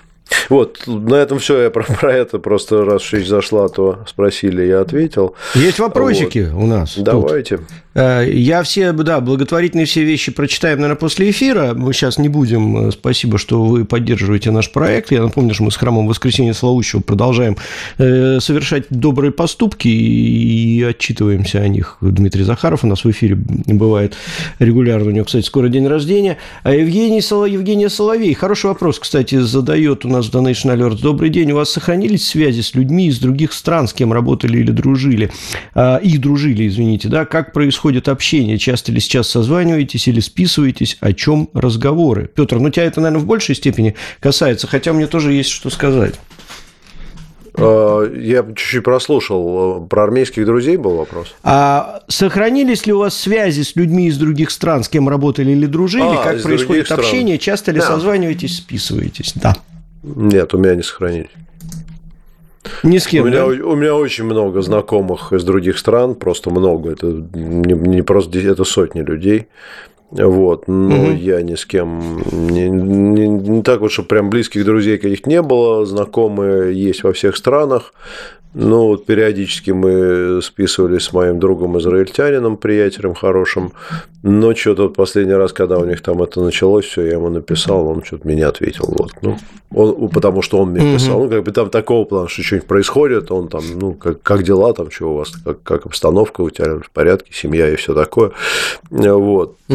Вот, на этом все. Я про, про это просто раз речь зашла, то спросили, я ответил. Есть вопросики вот. у нас. Давайте. Тут. Э, я все, да, благотворительные все вещи прочитаем, наверное, после эфира. Мы сейчас не будем. Спасибо, что вы поддерживаете наш проект. Я напомню, что мы с храмом Воскресения Славущего продолжаем э, совершать добрые поступки и отчитываемся о них. Дмитрий Захаров у нас в эфире бывает регулярно. У него, кстати, скоро день рождения. А Евгений Соло... Евгения Соловей. Хороший вопрос, кстати, задает у нас в Donation Alert. Добрый день. У вас сохранились связи с людьми из других стран, с кем работали или дружили? А, и дружили, извините, да? Как происходит происходит общение? Часто ли сейчас созваниваетесь или списываетесь? О чем разговоры? Петр, ну тебя это, наверное, в большей степени касается, хотя мне тоже есть что сказать. А, я чуть-чуть прослушал. Про армейских друзей был вопрос. А сохранились ли у вас связи с людьми из других стран, с кем работали или дружили? А, как происходит общение? Стран. Часто ли да. созваниваетесь, списываетесь? Да. Нет, у меня не сохранились. Ни с кем, у меня, да? у меня очень много знакомых из других стран, просто много. Это не, не просто это сотни людей. Вот, но угу. я ни с кем не, не, не так вот, что прям близких друзей каких не было, знакомые есть во всех странах, ну, вот периодически мы списывались с моим другом израильтянином, приятелем хорошим, но что-то вот последний раз, когда у них там это началось, все, я ему написал, он что-то меня ответил, вот, ну, он, потому что он мне писал, ну, как бы там такого плана, что что-нибудь происходит, он там, ну, как, как дела, там, что у вас, как, как обстановка у тебя в порядке, семья и все такое, вот, э,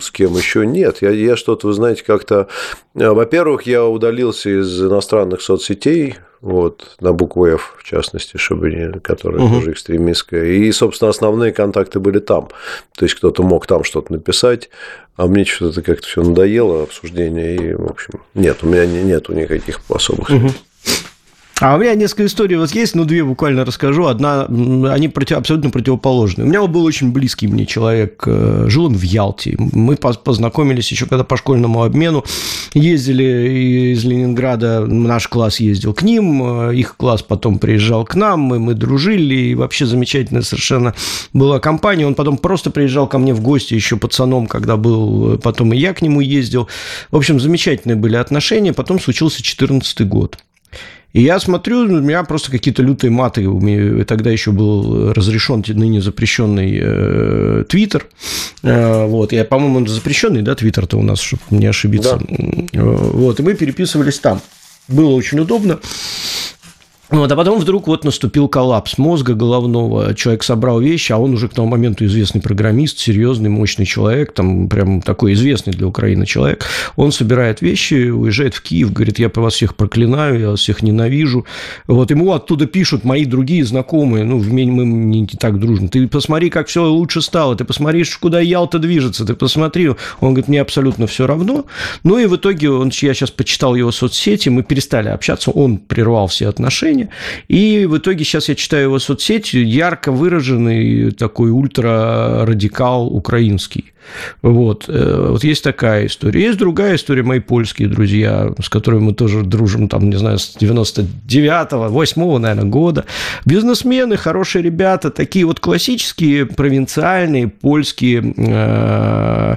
с кем еще нет, я, я что-то, вы знаете, как-то, э, во-первых, я удалился из иностранных соцсетей, вот, на букву F, в частности, чтобы не, которая угу. тоже экстремистская. И, собственно, основные контакты были там. То есть, кто-то мог там что-то написать, а мне что-то как-то все надоело, обсуждение, и, в общем, нет, у меня нету никаких особых угу. А у меня несколько историй вас есть, ну, две буквально расскажу. Одна, они против, абсолютно противоположные. У меня был очень близкий мне человек, э, жил он в Ялте. Мы познакомились еще когда по школьному обмену. Ездили из Ленинграда, наш класс ездил к ним, э, их класс потом приезжал к нам, мы, мы дружили, и вообще замечательная совершенно была компания. Он потом просто приезжал ко мне в гости еще пацаном, когда был, потом и я к нему ездил. В общем, замечательные были отношения. Потом случился 14 год. И я смотрю, у меня просто какие-то лютые маты. У меня тогда еще был разрешен ныне запрещенный э, Твиттер. Э, вот. Я, по-моему, он запрещенный, да, Твиттер-то у нас, чтобы не ошибиться. Да. Вот. И мы переписывались там. Было очень удобно. Вот, а потом вдруг вот наступил коллапс мозга головного. Человек собрал вещи, а он уже к тому моменту известный программист, серьезный, мощный человек, там прям такой известный для Украины человек. Он собирает вещи, уезжает в Киев, говорит, я по вас всех проклинаю, я вас всех ненавижу. Вот ему оттуда пишут мои другие знакомые, ну, мы не, так дружно. Ты посмотри, как все лучше стало, ты посмотри, куда Ялта движется, ты посмотри. Он говорит, мне абсолютно все равно. Ну и в итоге он, я сейчас почитал его соцсети, мы перестали общаться, он прервал все отношения, Украине. И в итоге сейчас я читаю его соцсеть, ярко выраженный такой ультрарадикал украинский. Вот. Э, вот есть такая история. Есть другая история, мои польские друзья, с которыми мы тоже дружим, там, не знаю, с 99-го, 8 наверное, года. Бизнесмены, хорошие ребята, такие вот классические, провинциальные, польские, э,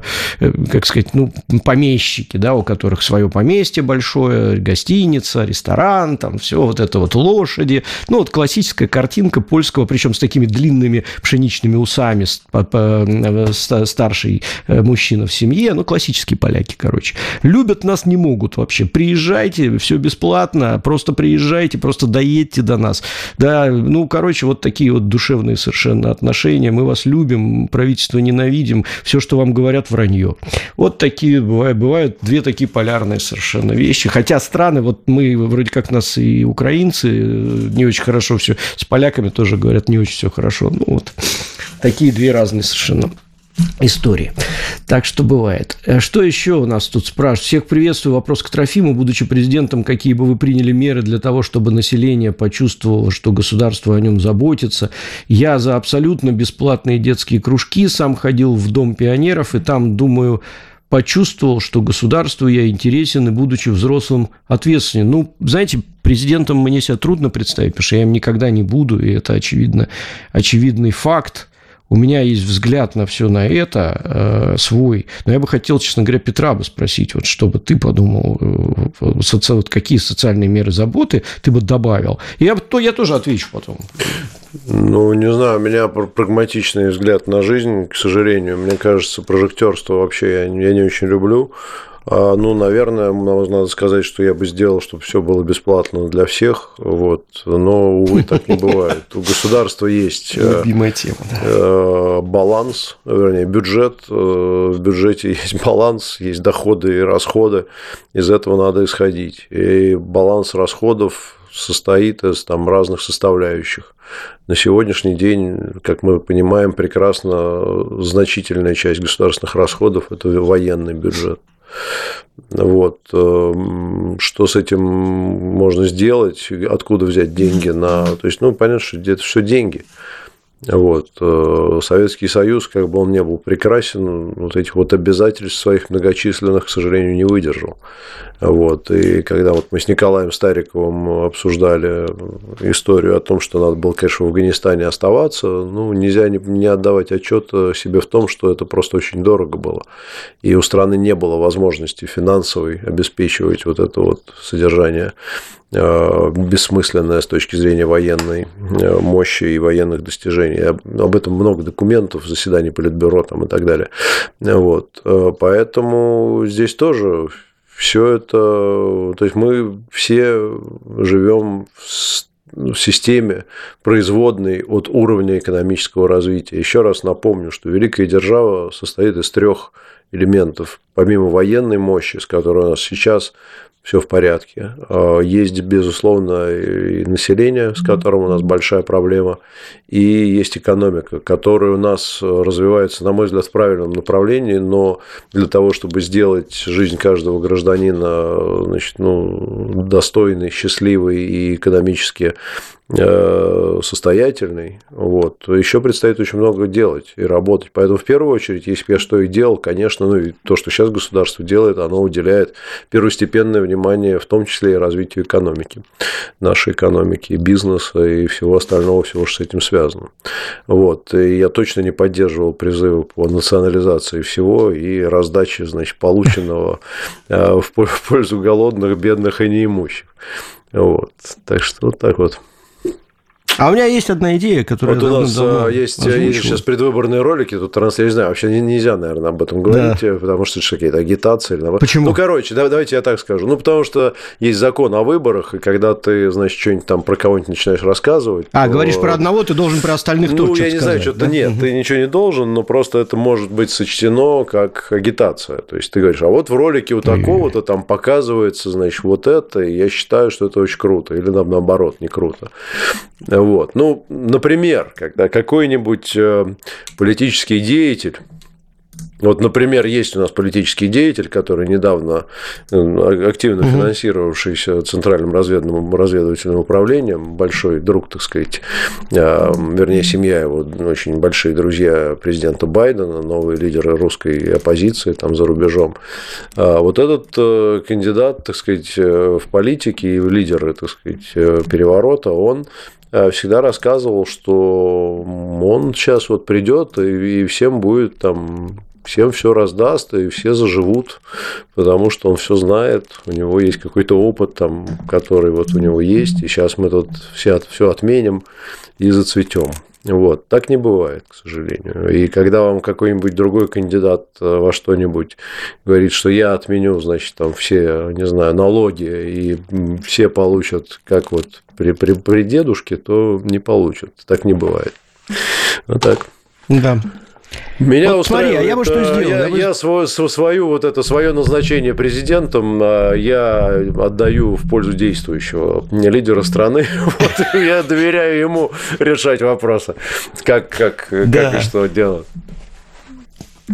как сказать, ну, помещики, да, у которых свое поместье большое, гостиница, ресторан, там, все вот это вот лошади. Ну, вот классическая картинка польского, причем с такими длинными пшеничными усами э, старшей Э, мужчина в семье, ну, классические поляки, короче. Любят нас не могут вообще. Приезжайте, все бесплатно, просто приезжайте, просто доедьте до нас. Да, ну, короче, вот такие вот душевные совершенно отношения. Мы вас любим, правительство ненавидим, все, что вам говорят, вранье. Вот такие бывают, бывают две такие полярные совершенно вещи. Хотя страны, вот мы вроде как нас и украинцы э, не очень хорошо все, с поляками тоже говорят не очень все хорошо. Ну, вот такие две разные совершенно истории. Так что бывает. Э, что еще у нас тут спрашивают? Всех приветствую. Вопрос к Трофиму. Будучи президентом, какие бы вы приняли меры для того, чтобы население почувствовало, что государство о нем заботится? Я за абсолютно бесплатные детские кружки. Сам ходил в Дом пионеров, и там, думаю, почувствовал, что государству я интересен, и будучи взрослым, ответственен. Ну, знаете, президентом мне себя трудно представить, потому что я им никогда не буду, и это очевидно, очевидный факт у меня есть взгляд на все на это э, свой. Но я бы хотел, честно говоря, Петра бы спросить, вот что бы ты подумал, э, соци... вот какие социальные меры заботы ты бы добавил. И я, то, я тоже отвечу потом. Ну, не знаю, у меня прагматичный взгляд на жизнь, к сожалению. Мне кажется, прожектерство вообще я, я не очень люблю. А, ну, наверное, надо сказать, что я бы сделал, чтобы все было бесплатно для всех, вот. но, увы, так не бывает. У государства есть э, Любимая тема, да. Э, баланс, вернее, бюджет. Э, в бюджете есть баланс, есть доходы и расходы. Из этого надо исходить. И баланс расходов состоит из там, разных составляющих. На сегодняшний день, как мы понимаем прекрасно, значительная часть государственных расходов – это военный бюджет. Вот. Эм, что с этим можно сделать, откуда взять деньги на... То есть, ну, понятно, что это все деньги. Вот. Э, Советский Союз, как бы он не был прекрасен, вот этих вот обязательств своих многочисленных, к сожалению, не выдержал. Вот. И когда вот мы с Николаем Стариковым обсуждали историю о том, что надо было, конечно, в Афганистане оставаться, ну, нельзя не отдавать отчет себе в том, что это просто очень дорого было. И у страны не было возможности финансовой обеспечивать вот это вот содержание э, бессмысленное с точки зрения военной э, мощи и военных достижений. Об этом много документов, заседаний Политбюро там и так далее. Вот. Э, поэтому здесь тоже все это, то есть мы все живем в системе производной от уровня экономического развития. Еще раз напомню, что великая держава состоит из трех элементов. Помимо военной мощи, с которой у нас сейчас все в порядке. А, есть, безусловно, и население, с которым у нас большая проблема, и есть экономика, которая у нас развивается, на мой взгляд, в правильном направлении, но для того, чтобы сделать жизнь каждого гражданина значит, ну, достойной, счастливой и экономически Э, состоятельный, вот, еще предстоит очень много делать и работать. Поэтому, в первую очередь, если бы я что и делал, конечно, ну и то, что сейчас государство делает, оно уделяет первостепенное внимание, в том числе и развитию экономики, нашей экономики, бизнеса и всего остального, всего, что с этим связано. Вот. И я точно не поддерживал призывы по национализации всего и раздаче, значит, полученного э, в пользу голодных, бедных и неимущих. Вот. Так что вот так вот. А у меня есть одна идея, которая вот у нас давно есть, есть сейчас предвыборные ролики, тут транс, я не знаю, вообще нельзя, наверное, об этом говорить, да. потому что это какие-то агитации. Или... Почему? Ну, короче, давайте я так скажу. Ну, потому что есть закон о выборах, и когда ты, значит, что-нибудь там про кого-нибудь начинаешь рассказывать. А, то... говоришь про одного, ты должен про остальных ну, тоже Ну, я не сказать, знаю, что-то да? нет, угу. ты ничего не должен, но просто это может быть сочтено как агитация. То есть ты говоришь, а вот в ролике у такого-то там показывается, значит, вот это, и я считаю, что это очень круто. Или наоборот, не круто. Вот. Ну, например, когда какой-нибудь э, политический деятель вот, например, есть у нас политический деятель, который недавно э, активно угу. финансировавшийся Центральным разведным, разведывательным управлением, большой друг, так сказать, а, вернее, семья его, очень большие друзья президента Байдена, новые лидеры русской оппозиции там за рубежом. А вот этот э, кандидат, так сказать, в политике и в лидеры, так сказать, переворота, он Э, всегда рассказывал, что он сейчас вот придет и всем будет там всем все раздаст, и все заживут, потому что он все знает, у него есть какой-то опыт, там, который вот у него есть, и сейчас мы тут все, все отменим и зацветем. Вот. Так не бывает, к сожалению. И когда вам какой-нибудь другой кандидат э, во что-нибудь говорит, что я отменю, значит, там все, не знаю, налоги, и все получат, как вот при, при, при дедушке, то не получат. Так не бывает. Вот так. Да. Меня вот смотри, а я бы что сделал? Я, я, бы... я свою, свою вот это свое назначение президентом а, я отдаю в пользу действующего лидера страны. Вот, я доверяю ему решать вопросы, как, как, как и что делать.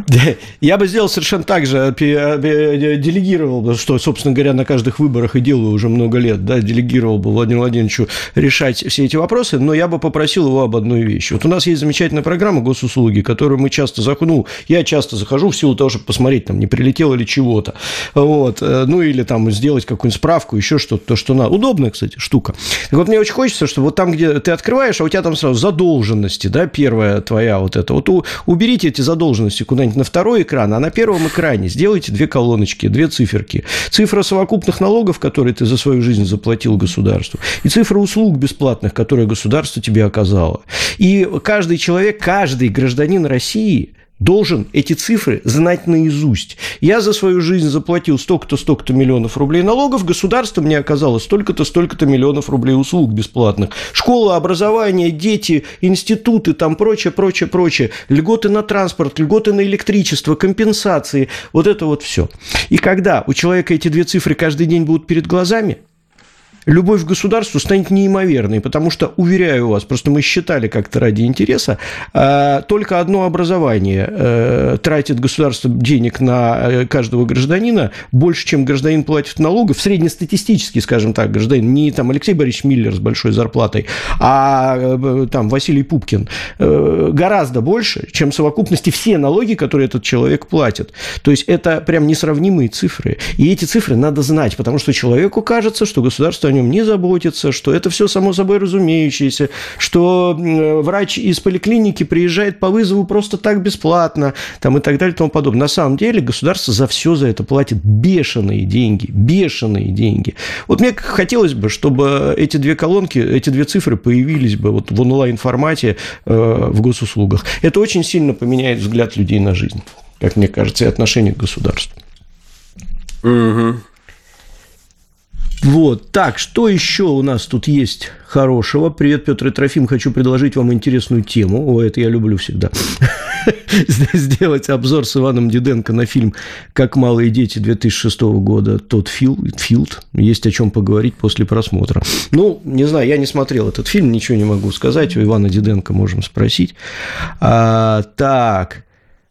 Я бы сделал совершенно так же, э, э, делегировал, что, собственно говоря, на каждых выборах и делаю уже много лет, да, делегировал бы Владимиру Владимировичу решать все эти вопросы, но я бы попросил его об одной вещи. Вот у нас есть замечательная программа госуслуги, которую мы часто заходим, ну, я часто захожу в силу того, чтобы посмотреть, там, не прилетело ли чего-то, вот, э, ну, или там сделать какую-нибудь справку, еще что-то, то, что надо. Удобная, кстати, штука. Так вот, мне очень хочется, чтобы вот там, где ты открываешь, а у тебя там сразу задолженности, да, первая твоя вот это, вот уберите эти задолженности куда на второй экран, а на первом экране сделайте две колоночки, две циферки. Цифра совокупных налогов, которые ты за свою жизнь заплатил государству, и цифра услуг бесплатных, которые государство тебе оказало. И каждый человек, каждый гражданин России – должен эти цифры знать наизусть. Я за свою жизнь заплатил столько-то, столько-то миллионов рублей налогов, государство мне оказало столько-то, столько-то миллионов рублей услуг бесплатных. Школа, образование, дети, институты, там прочее, прочее, прочее. Льготы на транспорт, льготы на электричество, компенсации. Вот это вот все. И когда у человека эти две цифры каждый день будут перед глазами, любовь к государству станет неимоверной, потому что, уверяю вас, просто мы считали как-то ради интереса, а, только одно образование э, тратит государство денег на э, каждого гражданина больше, чем гражданин платит налогов, среднестатистический, скажем так, гражданин, не там Алексей Борисович Миллер с большой зарплатой, а э, там Василий Пупкин, гораздо больше, чем в совокупности все налоги, которые этот человек платит. То есть это прям несравнимые цифры. И эти цифры надо знать, потому что человеку кажется, что государство о нем не заботится, что это все само собой разумеющееся, что врач из поликлиники приезжает по вызову просто так бесплатно, там и так далее и тому подобное. На самом деле государство за все за это платит бешеные деньги, бешеные деньги. Вот мне хотелось бы, чтобы эти две колонки, эти две цифры появились бы вот в онлайн-формате э, в госуслугах. Это очень сильно поменяет взгляд людей на жизнь, как мне кажется, и отношение к государству. Угу. Вот, так, что еще у нас тут есть хорошего? Привет, Петр и Трофим, хочу предложить вам интересную тему. О, это я люблю всегда. Сделать обзор с Иваном Диденко на фильм «Как малые дети» 2006 года. Тот Филд. Есть о чем поговорить после просмотра. Ну, не знаю, я не смотрел этот фильм, ничего не могу сказать. У Ивана Диденко можем спросить. А, так,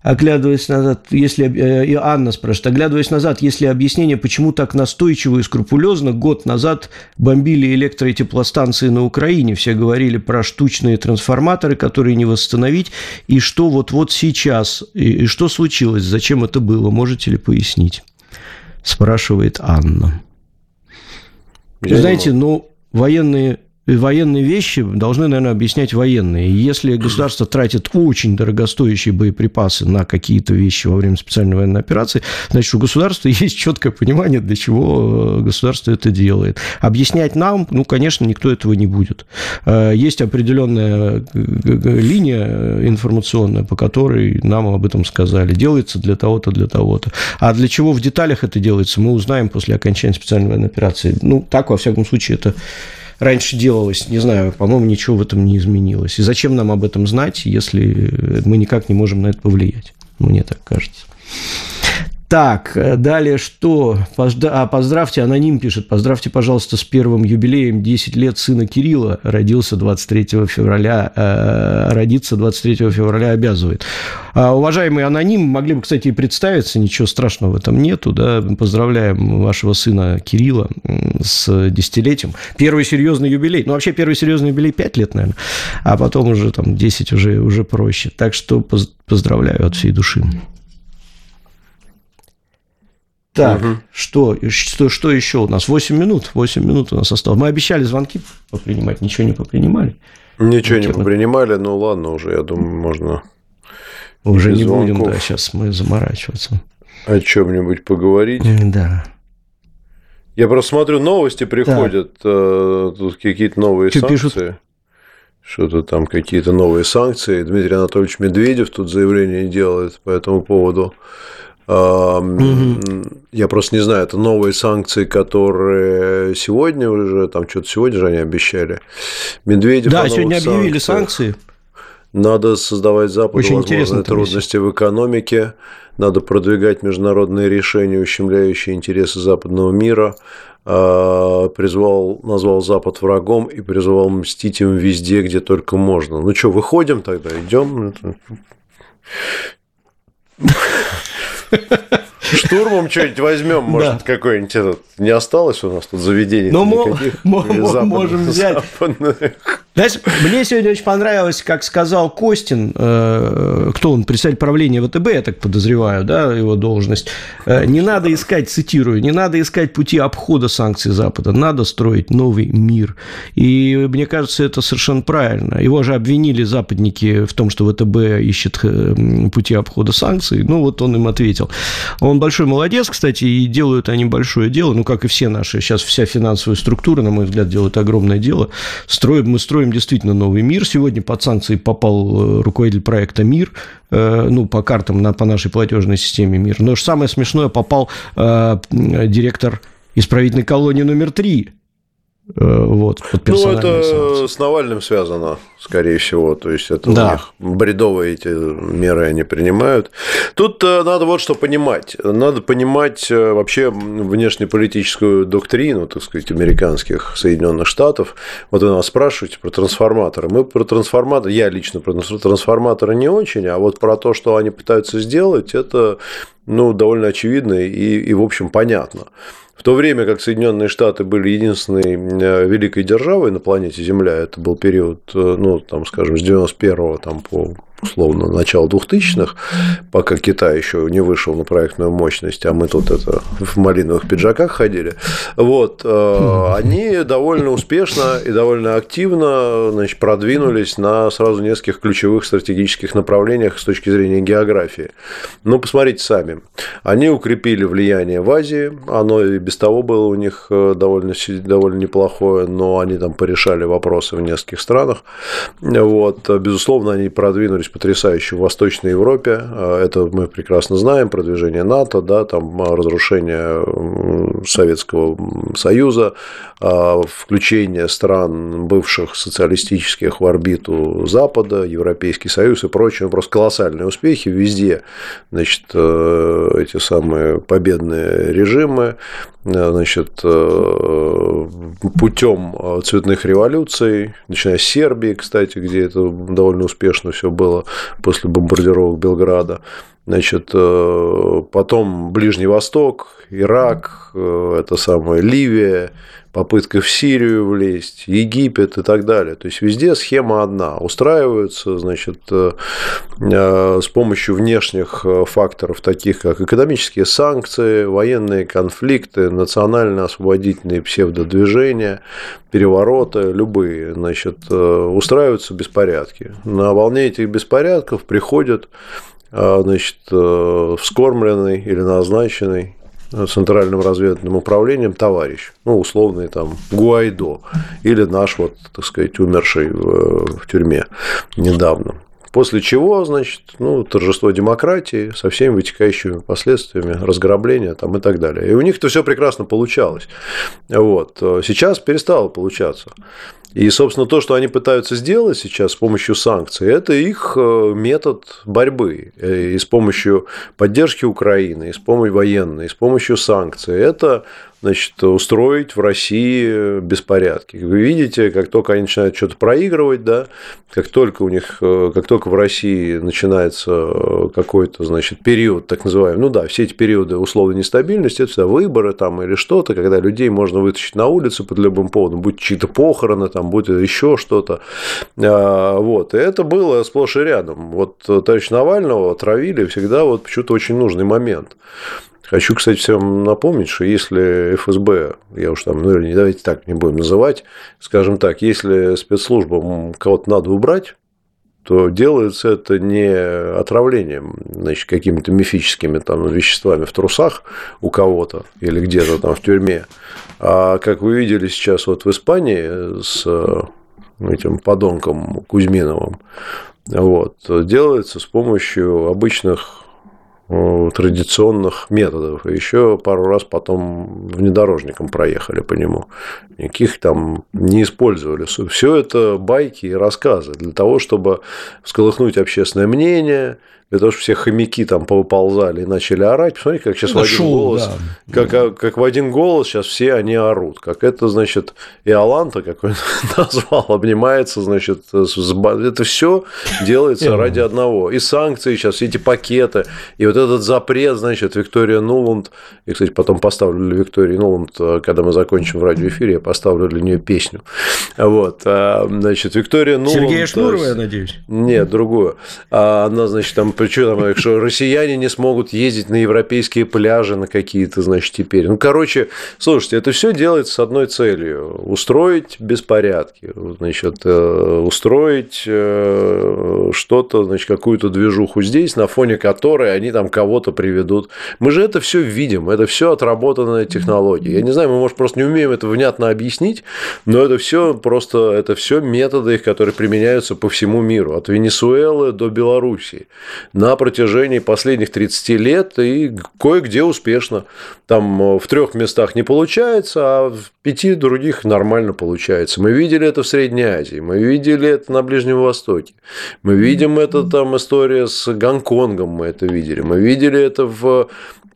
оглядываясь назад, если... Э, и Анна спрашивает, оглядываясь назад, если объяснение, почему так настойчиво и скрупулезно год назад бомбили электро- и теплостанции на Украине, все говорили про штучные трансформаторы, которые не восстановить, и что вот-вот сейчас, и, что случилось, зачем это было, можете ли пояснить? Спрашивает Анна. Я Знаете, ну, военные военные вещи должны, наверное, объяснять военные. Если государство тратит очень дорогостоящие боеприпасы на какие-то вещи во время специальной военной операции, значит, у государства есть четкое понимание, для чего государство это делает. Объяснять нам, ну, конечно, никто этого не будет. Э, есть определенная линия информационная, по которой нам об этом сказали. Делается для того-то, для того-то. А для чего в деталях это делается, мы узнаем после окончания специальной военной операции. Ну, так, во всяком случае, это раньше делалось, не знаю, по-моему, ничего в этом не изменилось. И зачем нам об этом знать, если мы никак не можем на это повлиять? Мне так кажется. Так, э, далее что? А, поздравьте, аноним пишет. Поздравьте, пожалуйста, с первым юбилеем. 10 лет сына Кирилла родился 23 февраля. Э, родиться 23 февраля обязывает. А, уважаемый аноним, могли бы, кстати, и представиться. Ничего страшного в этом нету. Да? Поздравляем вашего сына Кирилла с десятилетием. Первый серьезный юбилей. Ну, вообще, первый серьезный юбилей 5 лет, наверное. А потом уже там 10 уже, уже проще. Так что поздравляю от всей души. Так, угу. что, что, что еще у нас? 8 минут. 8 минут у нас осталось. Мы обещали звонки попринимать, ничего не попринимали. Ничего не попринимали, ну ладно, уже, я думаю, можно. Уже не звонков. будем, да, сейчас мы заморачиваться. О чем-нибудь поговорить. Да. Я просто смотрю, новости приходят, да. тут какие-то новые что санкции. Пишут? Что-то там какие-то новые санкции. Дмитрий Анатольевич Медведев тут заявление делает по этому поводу. Я просто не знаю, это новые санкции, которые сегодня уже, там что-то сегодня же они обещали. Медведев. Да, сегодня объявили санкции. Надо создавать Западу Очень возможные трудности в экономике, надо продвигать международные решения, ущемляющие интересы западного мира, а, призвал, назвал Запад врагом и призвал мстить им везде, где только можно. Ну что, выходим тогда, идем. Штурмом что-нибудь возьмем, может, да. какой-нибудь этот. Не осталось у нас тут заведений. Ну, можем взять. Знаешь, мне сегодня очень понравилось, как сказал Костин, э, кто он, представитель правления ВТБ, я так подозреваю, да, его должность. Э, не надо искать, цитирую, не надо искать пути обхода санкций Запада, надо строить новый мир. И мне кажется, это совершенно правильно. Его же обвинили западники в том, что ВТБ ищет э, пути обхода санкций. Ну, вот он им ответил. Он большой молодец, кстати, и делают они большое дело, ну, как и все наши. Сейчас вся финансовая структура, на мой взгляд, делает огромное дело. Строим, мы строим действительно новый мир. Сегодня под санкции попал э, руководитель проекта «Мир», э, ну, по картам, на, по нашей платежной системе «Мир». Но самое смешное, попал э, директор исправительной колонии номер три вот, под ну, это санкции. с Навальным связано, скорее всего. То есть, это да. у них бредовые эти меры они принимают. Тут э, надо вот что понимать. Надо понимать э, вообще внешнеполитическую доктрину, так сказать, американских Соединенных Штатов. Вот вы нас спрашиваете про трансформаторы. Мы про трансформаторы, я лично про трансформаторы не очень, а вот про то, что они пытаются сделать, это ну, довольно очевидно и, и в общем, понятно. В то время как Соединенные Штаты были единственной э, великой державой на планете Земля, это был период, э, ну, там, скажем, с 91 там, по условно, начало 2000-х, пока Китай еще не вышел на проектную мощность, а мы тут это в малиновых пиджаках ходили, вот, э, они довольно успешно и довольно активно значит, продвинулись на сразу нескольких ключевых стратегических направлениях с точки зрения географии. Ну, посмотрите сами. Они укрепили влияние в Азии, оно и без того было у них э, довольно, довольно неплохое, но они там порешали вопросы в нескольких странах. Вот, безусловно, они продвинулись продвинулись потрясающе в Восточной Европе. А, это мы прекрасно знаем, продвижение НАТО, да, там а, разрушение Советского Союза, а, включение стран бывших социалистических в орбиту Запада, Европейский Союз и прочее. Просто колоссальные успехи везде. Значит, э, эти самые победные режимы, значит, э, путем э, цветных революций, начиная с Сербии, кстати, где это довольно успешно все было после бомбардировок Белграда. Значит, потом Ближний Восток, Ирак, это самое Ливия, попытка в Сирию влезть, Египет и так далее. То есть везде схема одна. Устраиваются, значит, э, э, с помощью внешних э, факторов, таких как экономические санкции, военные конфликты, национально-освободительные псевдодвижения, перевороты, любые, значит, э, устраиваются беспорядки. На волне этих беспорядков приходят значит, вскормленный или назначенный Центральным разведывательным управлением товарищ, ну, условный там Гуайдо, или наш вот, так сказать, умерший в, в тюрьме недавно. После чего, значит, ну, торжество демократии со всеми вытекающими последствиями, разграбления там и так далее. И у них это все прекрасно получалось. Вот. Сейчас перестало получаться. И, собственно, то, что они пытаются сделать сейчас с помощью санкций, это их э, метод борьбы. Э, и с помощью поддержки Украины, и с помощью военной, и с помощью санкций. Это значит, устроить в России беспорядки. Вы видите, как только они начинают что-то проигрывать, да, как только у них, э, как только в России начинается какой-то, значит, период, так называемый, ну да, все эти периоды условной нестабильности, это всегда выборы там или что-то, когда людей можно вытащить на улицу под любым поводом, будь чьи-то похороны, там, будь еще что-то. А, вот. И это было сплошь и рядом. Вот товарищ Навального отравили всегда вот почему-то очень нужный момент. Хочу, кстати, всем напомнить, что если ФСБ, я уж там, ну, давайте так не будем называть, скажем так, если спецслужбам кого-то надо убрать, то делается это не отравлением, значит, какими-то мифическими там веществами в трусах у кого-то или где-то там в тюрьме, а как вы видели сейчас вот в Испании с этим подонком Кузьминовым, вот, делается с помощью обычных традиционных методов. Еще пару раз потом внедорожником проехали по нему. Никаких там не использовали. Все это байки и рассказы для того, чтобы всколыхнуть общественное мнение, для того, чтобы все хомяки там повыползали и начали орать. Посмотрите, как сейчас это в один шоу, голос, да. как, как в один голос сейчас все они орут. Как это, значит, и Аланта, как он назвал, обнимается, значит, это все делается ради одного. И санкции сейчас, все эти пакеты, и вот этот запрет, значит, Виктория Нуланд, и, кстати, потом поставлю для Виктории Нуланд, когда мы закончим в радиоэфире, я поставлю для нее песню. Вот, а, значит, Виктория Нуланд... Сергея Шнурова, я надеюсь? Нет, другую. А она, значит, там причем что россияне не смогут ездить на европейские пляжи на какие-то, значит, теперь. Ну, короче, слушайте, это все делается с одной целью – устроить беспорядки, значит, э, устроить э, что-то, значит, какую-то движуху здесь, на фоне которой они там кого-то приведут. Мы же это все видим, это все отработанная технология. Я не знаю, мы, может, просто не умеем это внятно объяснить, но это все просто, это все методы, которые применяются по всему миру, от Венесуэлы до Белоруссии на протяжении последних 30 лет и кое-где успешно. Там э, в трех местах не получается, а в пяти других нормально получается. Мы видели это в Средней Азии, мы видели это на Ближнем Востоке, мы видим это там история с Гонконгом, мы это видели, мы видели это в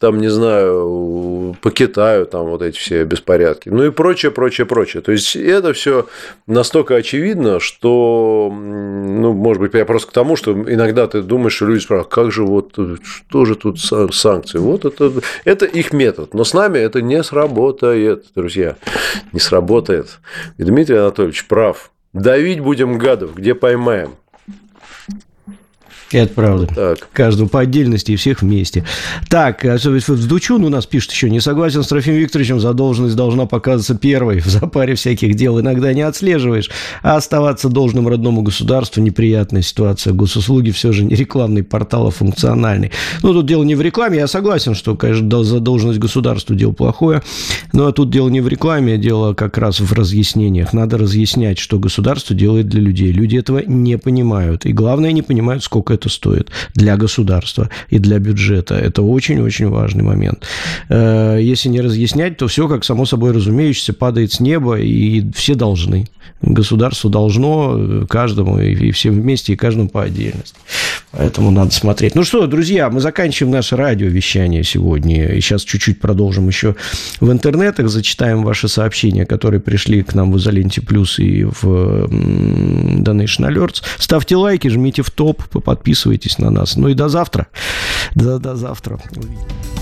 там, не знаю, по Китаю, там вот эти все беспорядки, ну и прочее, прочее, прочее. То есть это все настолько очевидно, что, ну, может быть, я просто к тому, что иногда ты думаешь, что люди спрашивают, как же вот, что же тут санкции? Вот это, это их метод, но с нами это не сработает, друзья, не сработает. И Дмитрий Анатольевич прав. Давить будем гадов, где поймаем. Это правда. Так. Каждого по отдельности и всех вместе. Так, Вздучун у нас пишет еще, не согласен с Трофимом Викторовичем, задолженность должна показываться первой. В запаре всяких дел иногда не отслеживаешь. А оставаться должным родному государству неприятная ситуация. Госуслуги все же не рекламный портал, а функциональный. Ну, тут дело не в рекламе. Я согласен, что, конечно, задолженность государству дело плохое. Но тут дело не в рекламе, а дело как раз в разъяснениях. Надо разъяснять, что государство делает для людей. Люди этого не понимают. И главное, не понимают, сколько это это стоит для государства и для бюджета. Это очень-очень важный момент. Э, если не разъяснять, то все, как само собой разумеющееся, падает с неба, и все должны. Государство должно э, каждому, и всем вместе, и каждому по отдельности. Поэтому надо смотреть. Ну что, друзья, мы заканчиваем наше радиовещание сегодня. И сейчас чуть-чуть продолжим еще в интернетах. Зачитаем ваши сообщения, которые пришли к нам в Изоленте Плюс и в Donation Alerts. Ставьте лайки, жмите в топ, подписывайтесь на нас. Ну и до завтра. До, до завтра. Увидимся.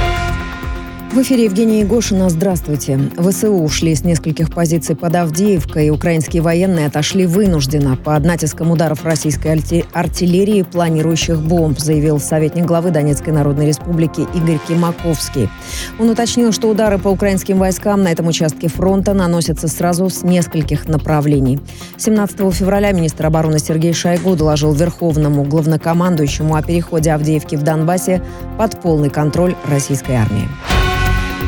В эфире Евгения Егошина. Здравствуйте. ВСУ ушли с нескольких позиций под Авдеевкой, украинские военные отошли вынужденно под натиском ударов российской артиллерии, планирующих бомб, заявил советник главы Донецкой Народной Республики Игорь Кимаковский. Он уточнил, что удары по украинским войскам на этом участке фронта наносятся сразу с нескольких направлений. 17 февраля министр обороны Сергей Шойгу доложил Верховному главнокомандующему о переходе Авдеевки в Донбассе под полный контроль российской армии.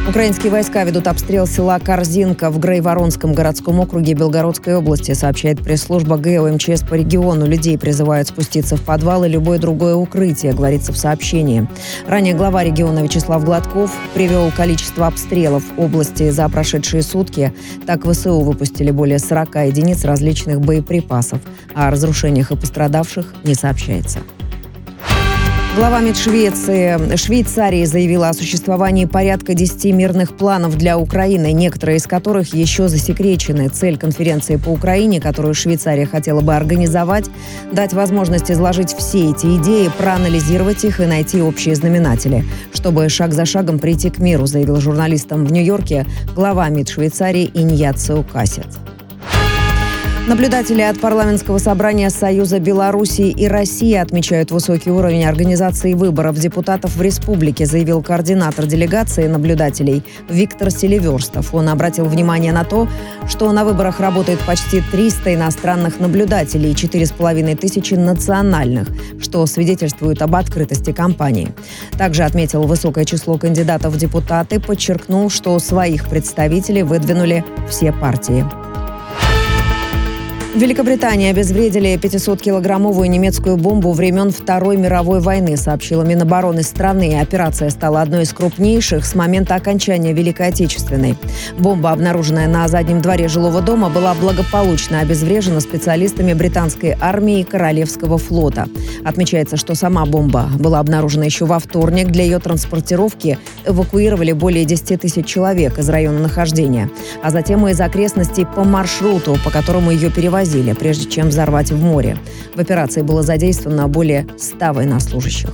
Украинские войска ведут обстрел села Корзинка в Грейворонском городском округе Белгородской области, сообщает пресс-служба ГЭО МЧС по региону. Людей призывают спуститься в подвал и любое другое укрытие, говорится в сообщении. Ранее глава региона Вячеслав Гладков привел количество обстрелов области за прошедшие сутки. Так ВСУ выпустили более 40 единиц различных боеприпасов. О разрушениях и пострадавших не сообщается. Глава МИД Швеции, Швейцарии заявила о существовании порядка 10 мирных планов для Украины, некоторые из которых еще засекречены. Цель конференции по Украине, которую Швейцария хотела бы организовать, дать возможность изложить все эти идеи, проанализировать их и найти общие знаменатели, чтобы шаг за шагом прийти к миру, заявил журналистам в Нью-Йорке глава МИД Швейцарии Иньяцио Касец. Наблюдатели от парламентского собрания Союза Белоруссии и России отмечают высокий уровень организации выборов депутатов в республике, заявил координатор делегации наблюдателей Виктор Селиверстов. Он обратил внимание на то, что на выборах работает почти 300 иностранных наблюдателей и 4,5 тысячи национальных, что свидетельствует об открытости кампании. Также отметил высокое число кандидатов в депутаты, подчеркнул, что своих представителей выдвинули все партии. В Великобритании обезвредили 500-килограммовую немецкую бомбу времен Второй мировой войны, сообщила Минобороны страны. Операция стала одной из крупнейших с момента окончания Великой Отечественной. Бомба, обнаруженная на заднем дворе жилого дома, была благополучно обезврежена специалистами британской армии и Королевского флота. Отмечается, что сама бомба была обнаружена еще во вторник. Для ее транспортировки эвакуировали более 10 тысяч человек из района нахождения, а затем и из окрестностей по маршруту, по которому ее перевозили тормозили, прежде чем взорвать в море. В операции было задействовано более 100 военнослужащих.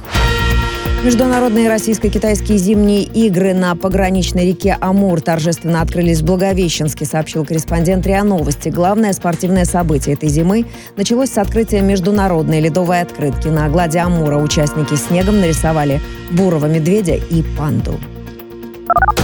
Международные российско-китайские зимние игры на пограничной реке Амур торжественно открылись в Благовещенске, сообщил корреспондент РИА Новости. Главное спортивное событие этой зимы началось с открытия международной ледовой открытки. На глади Амура участники снегом нарисовали бурого медведя и панду.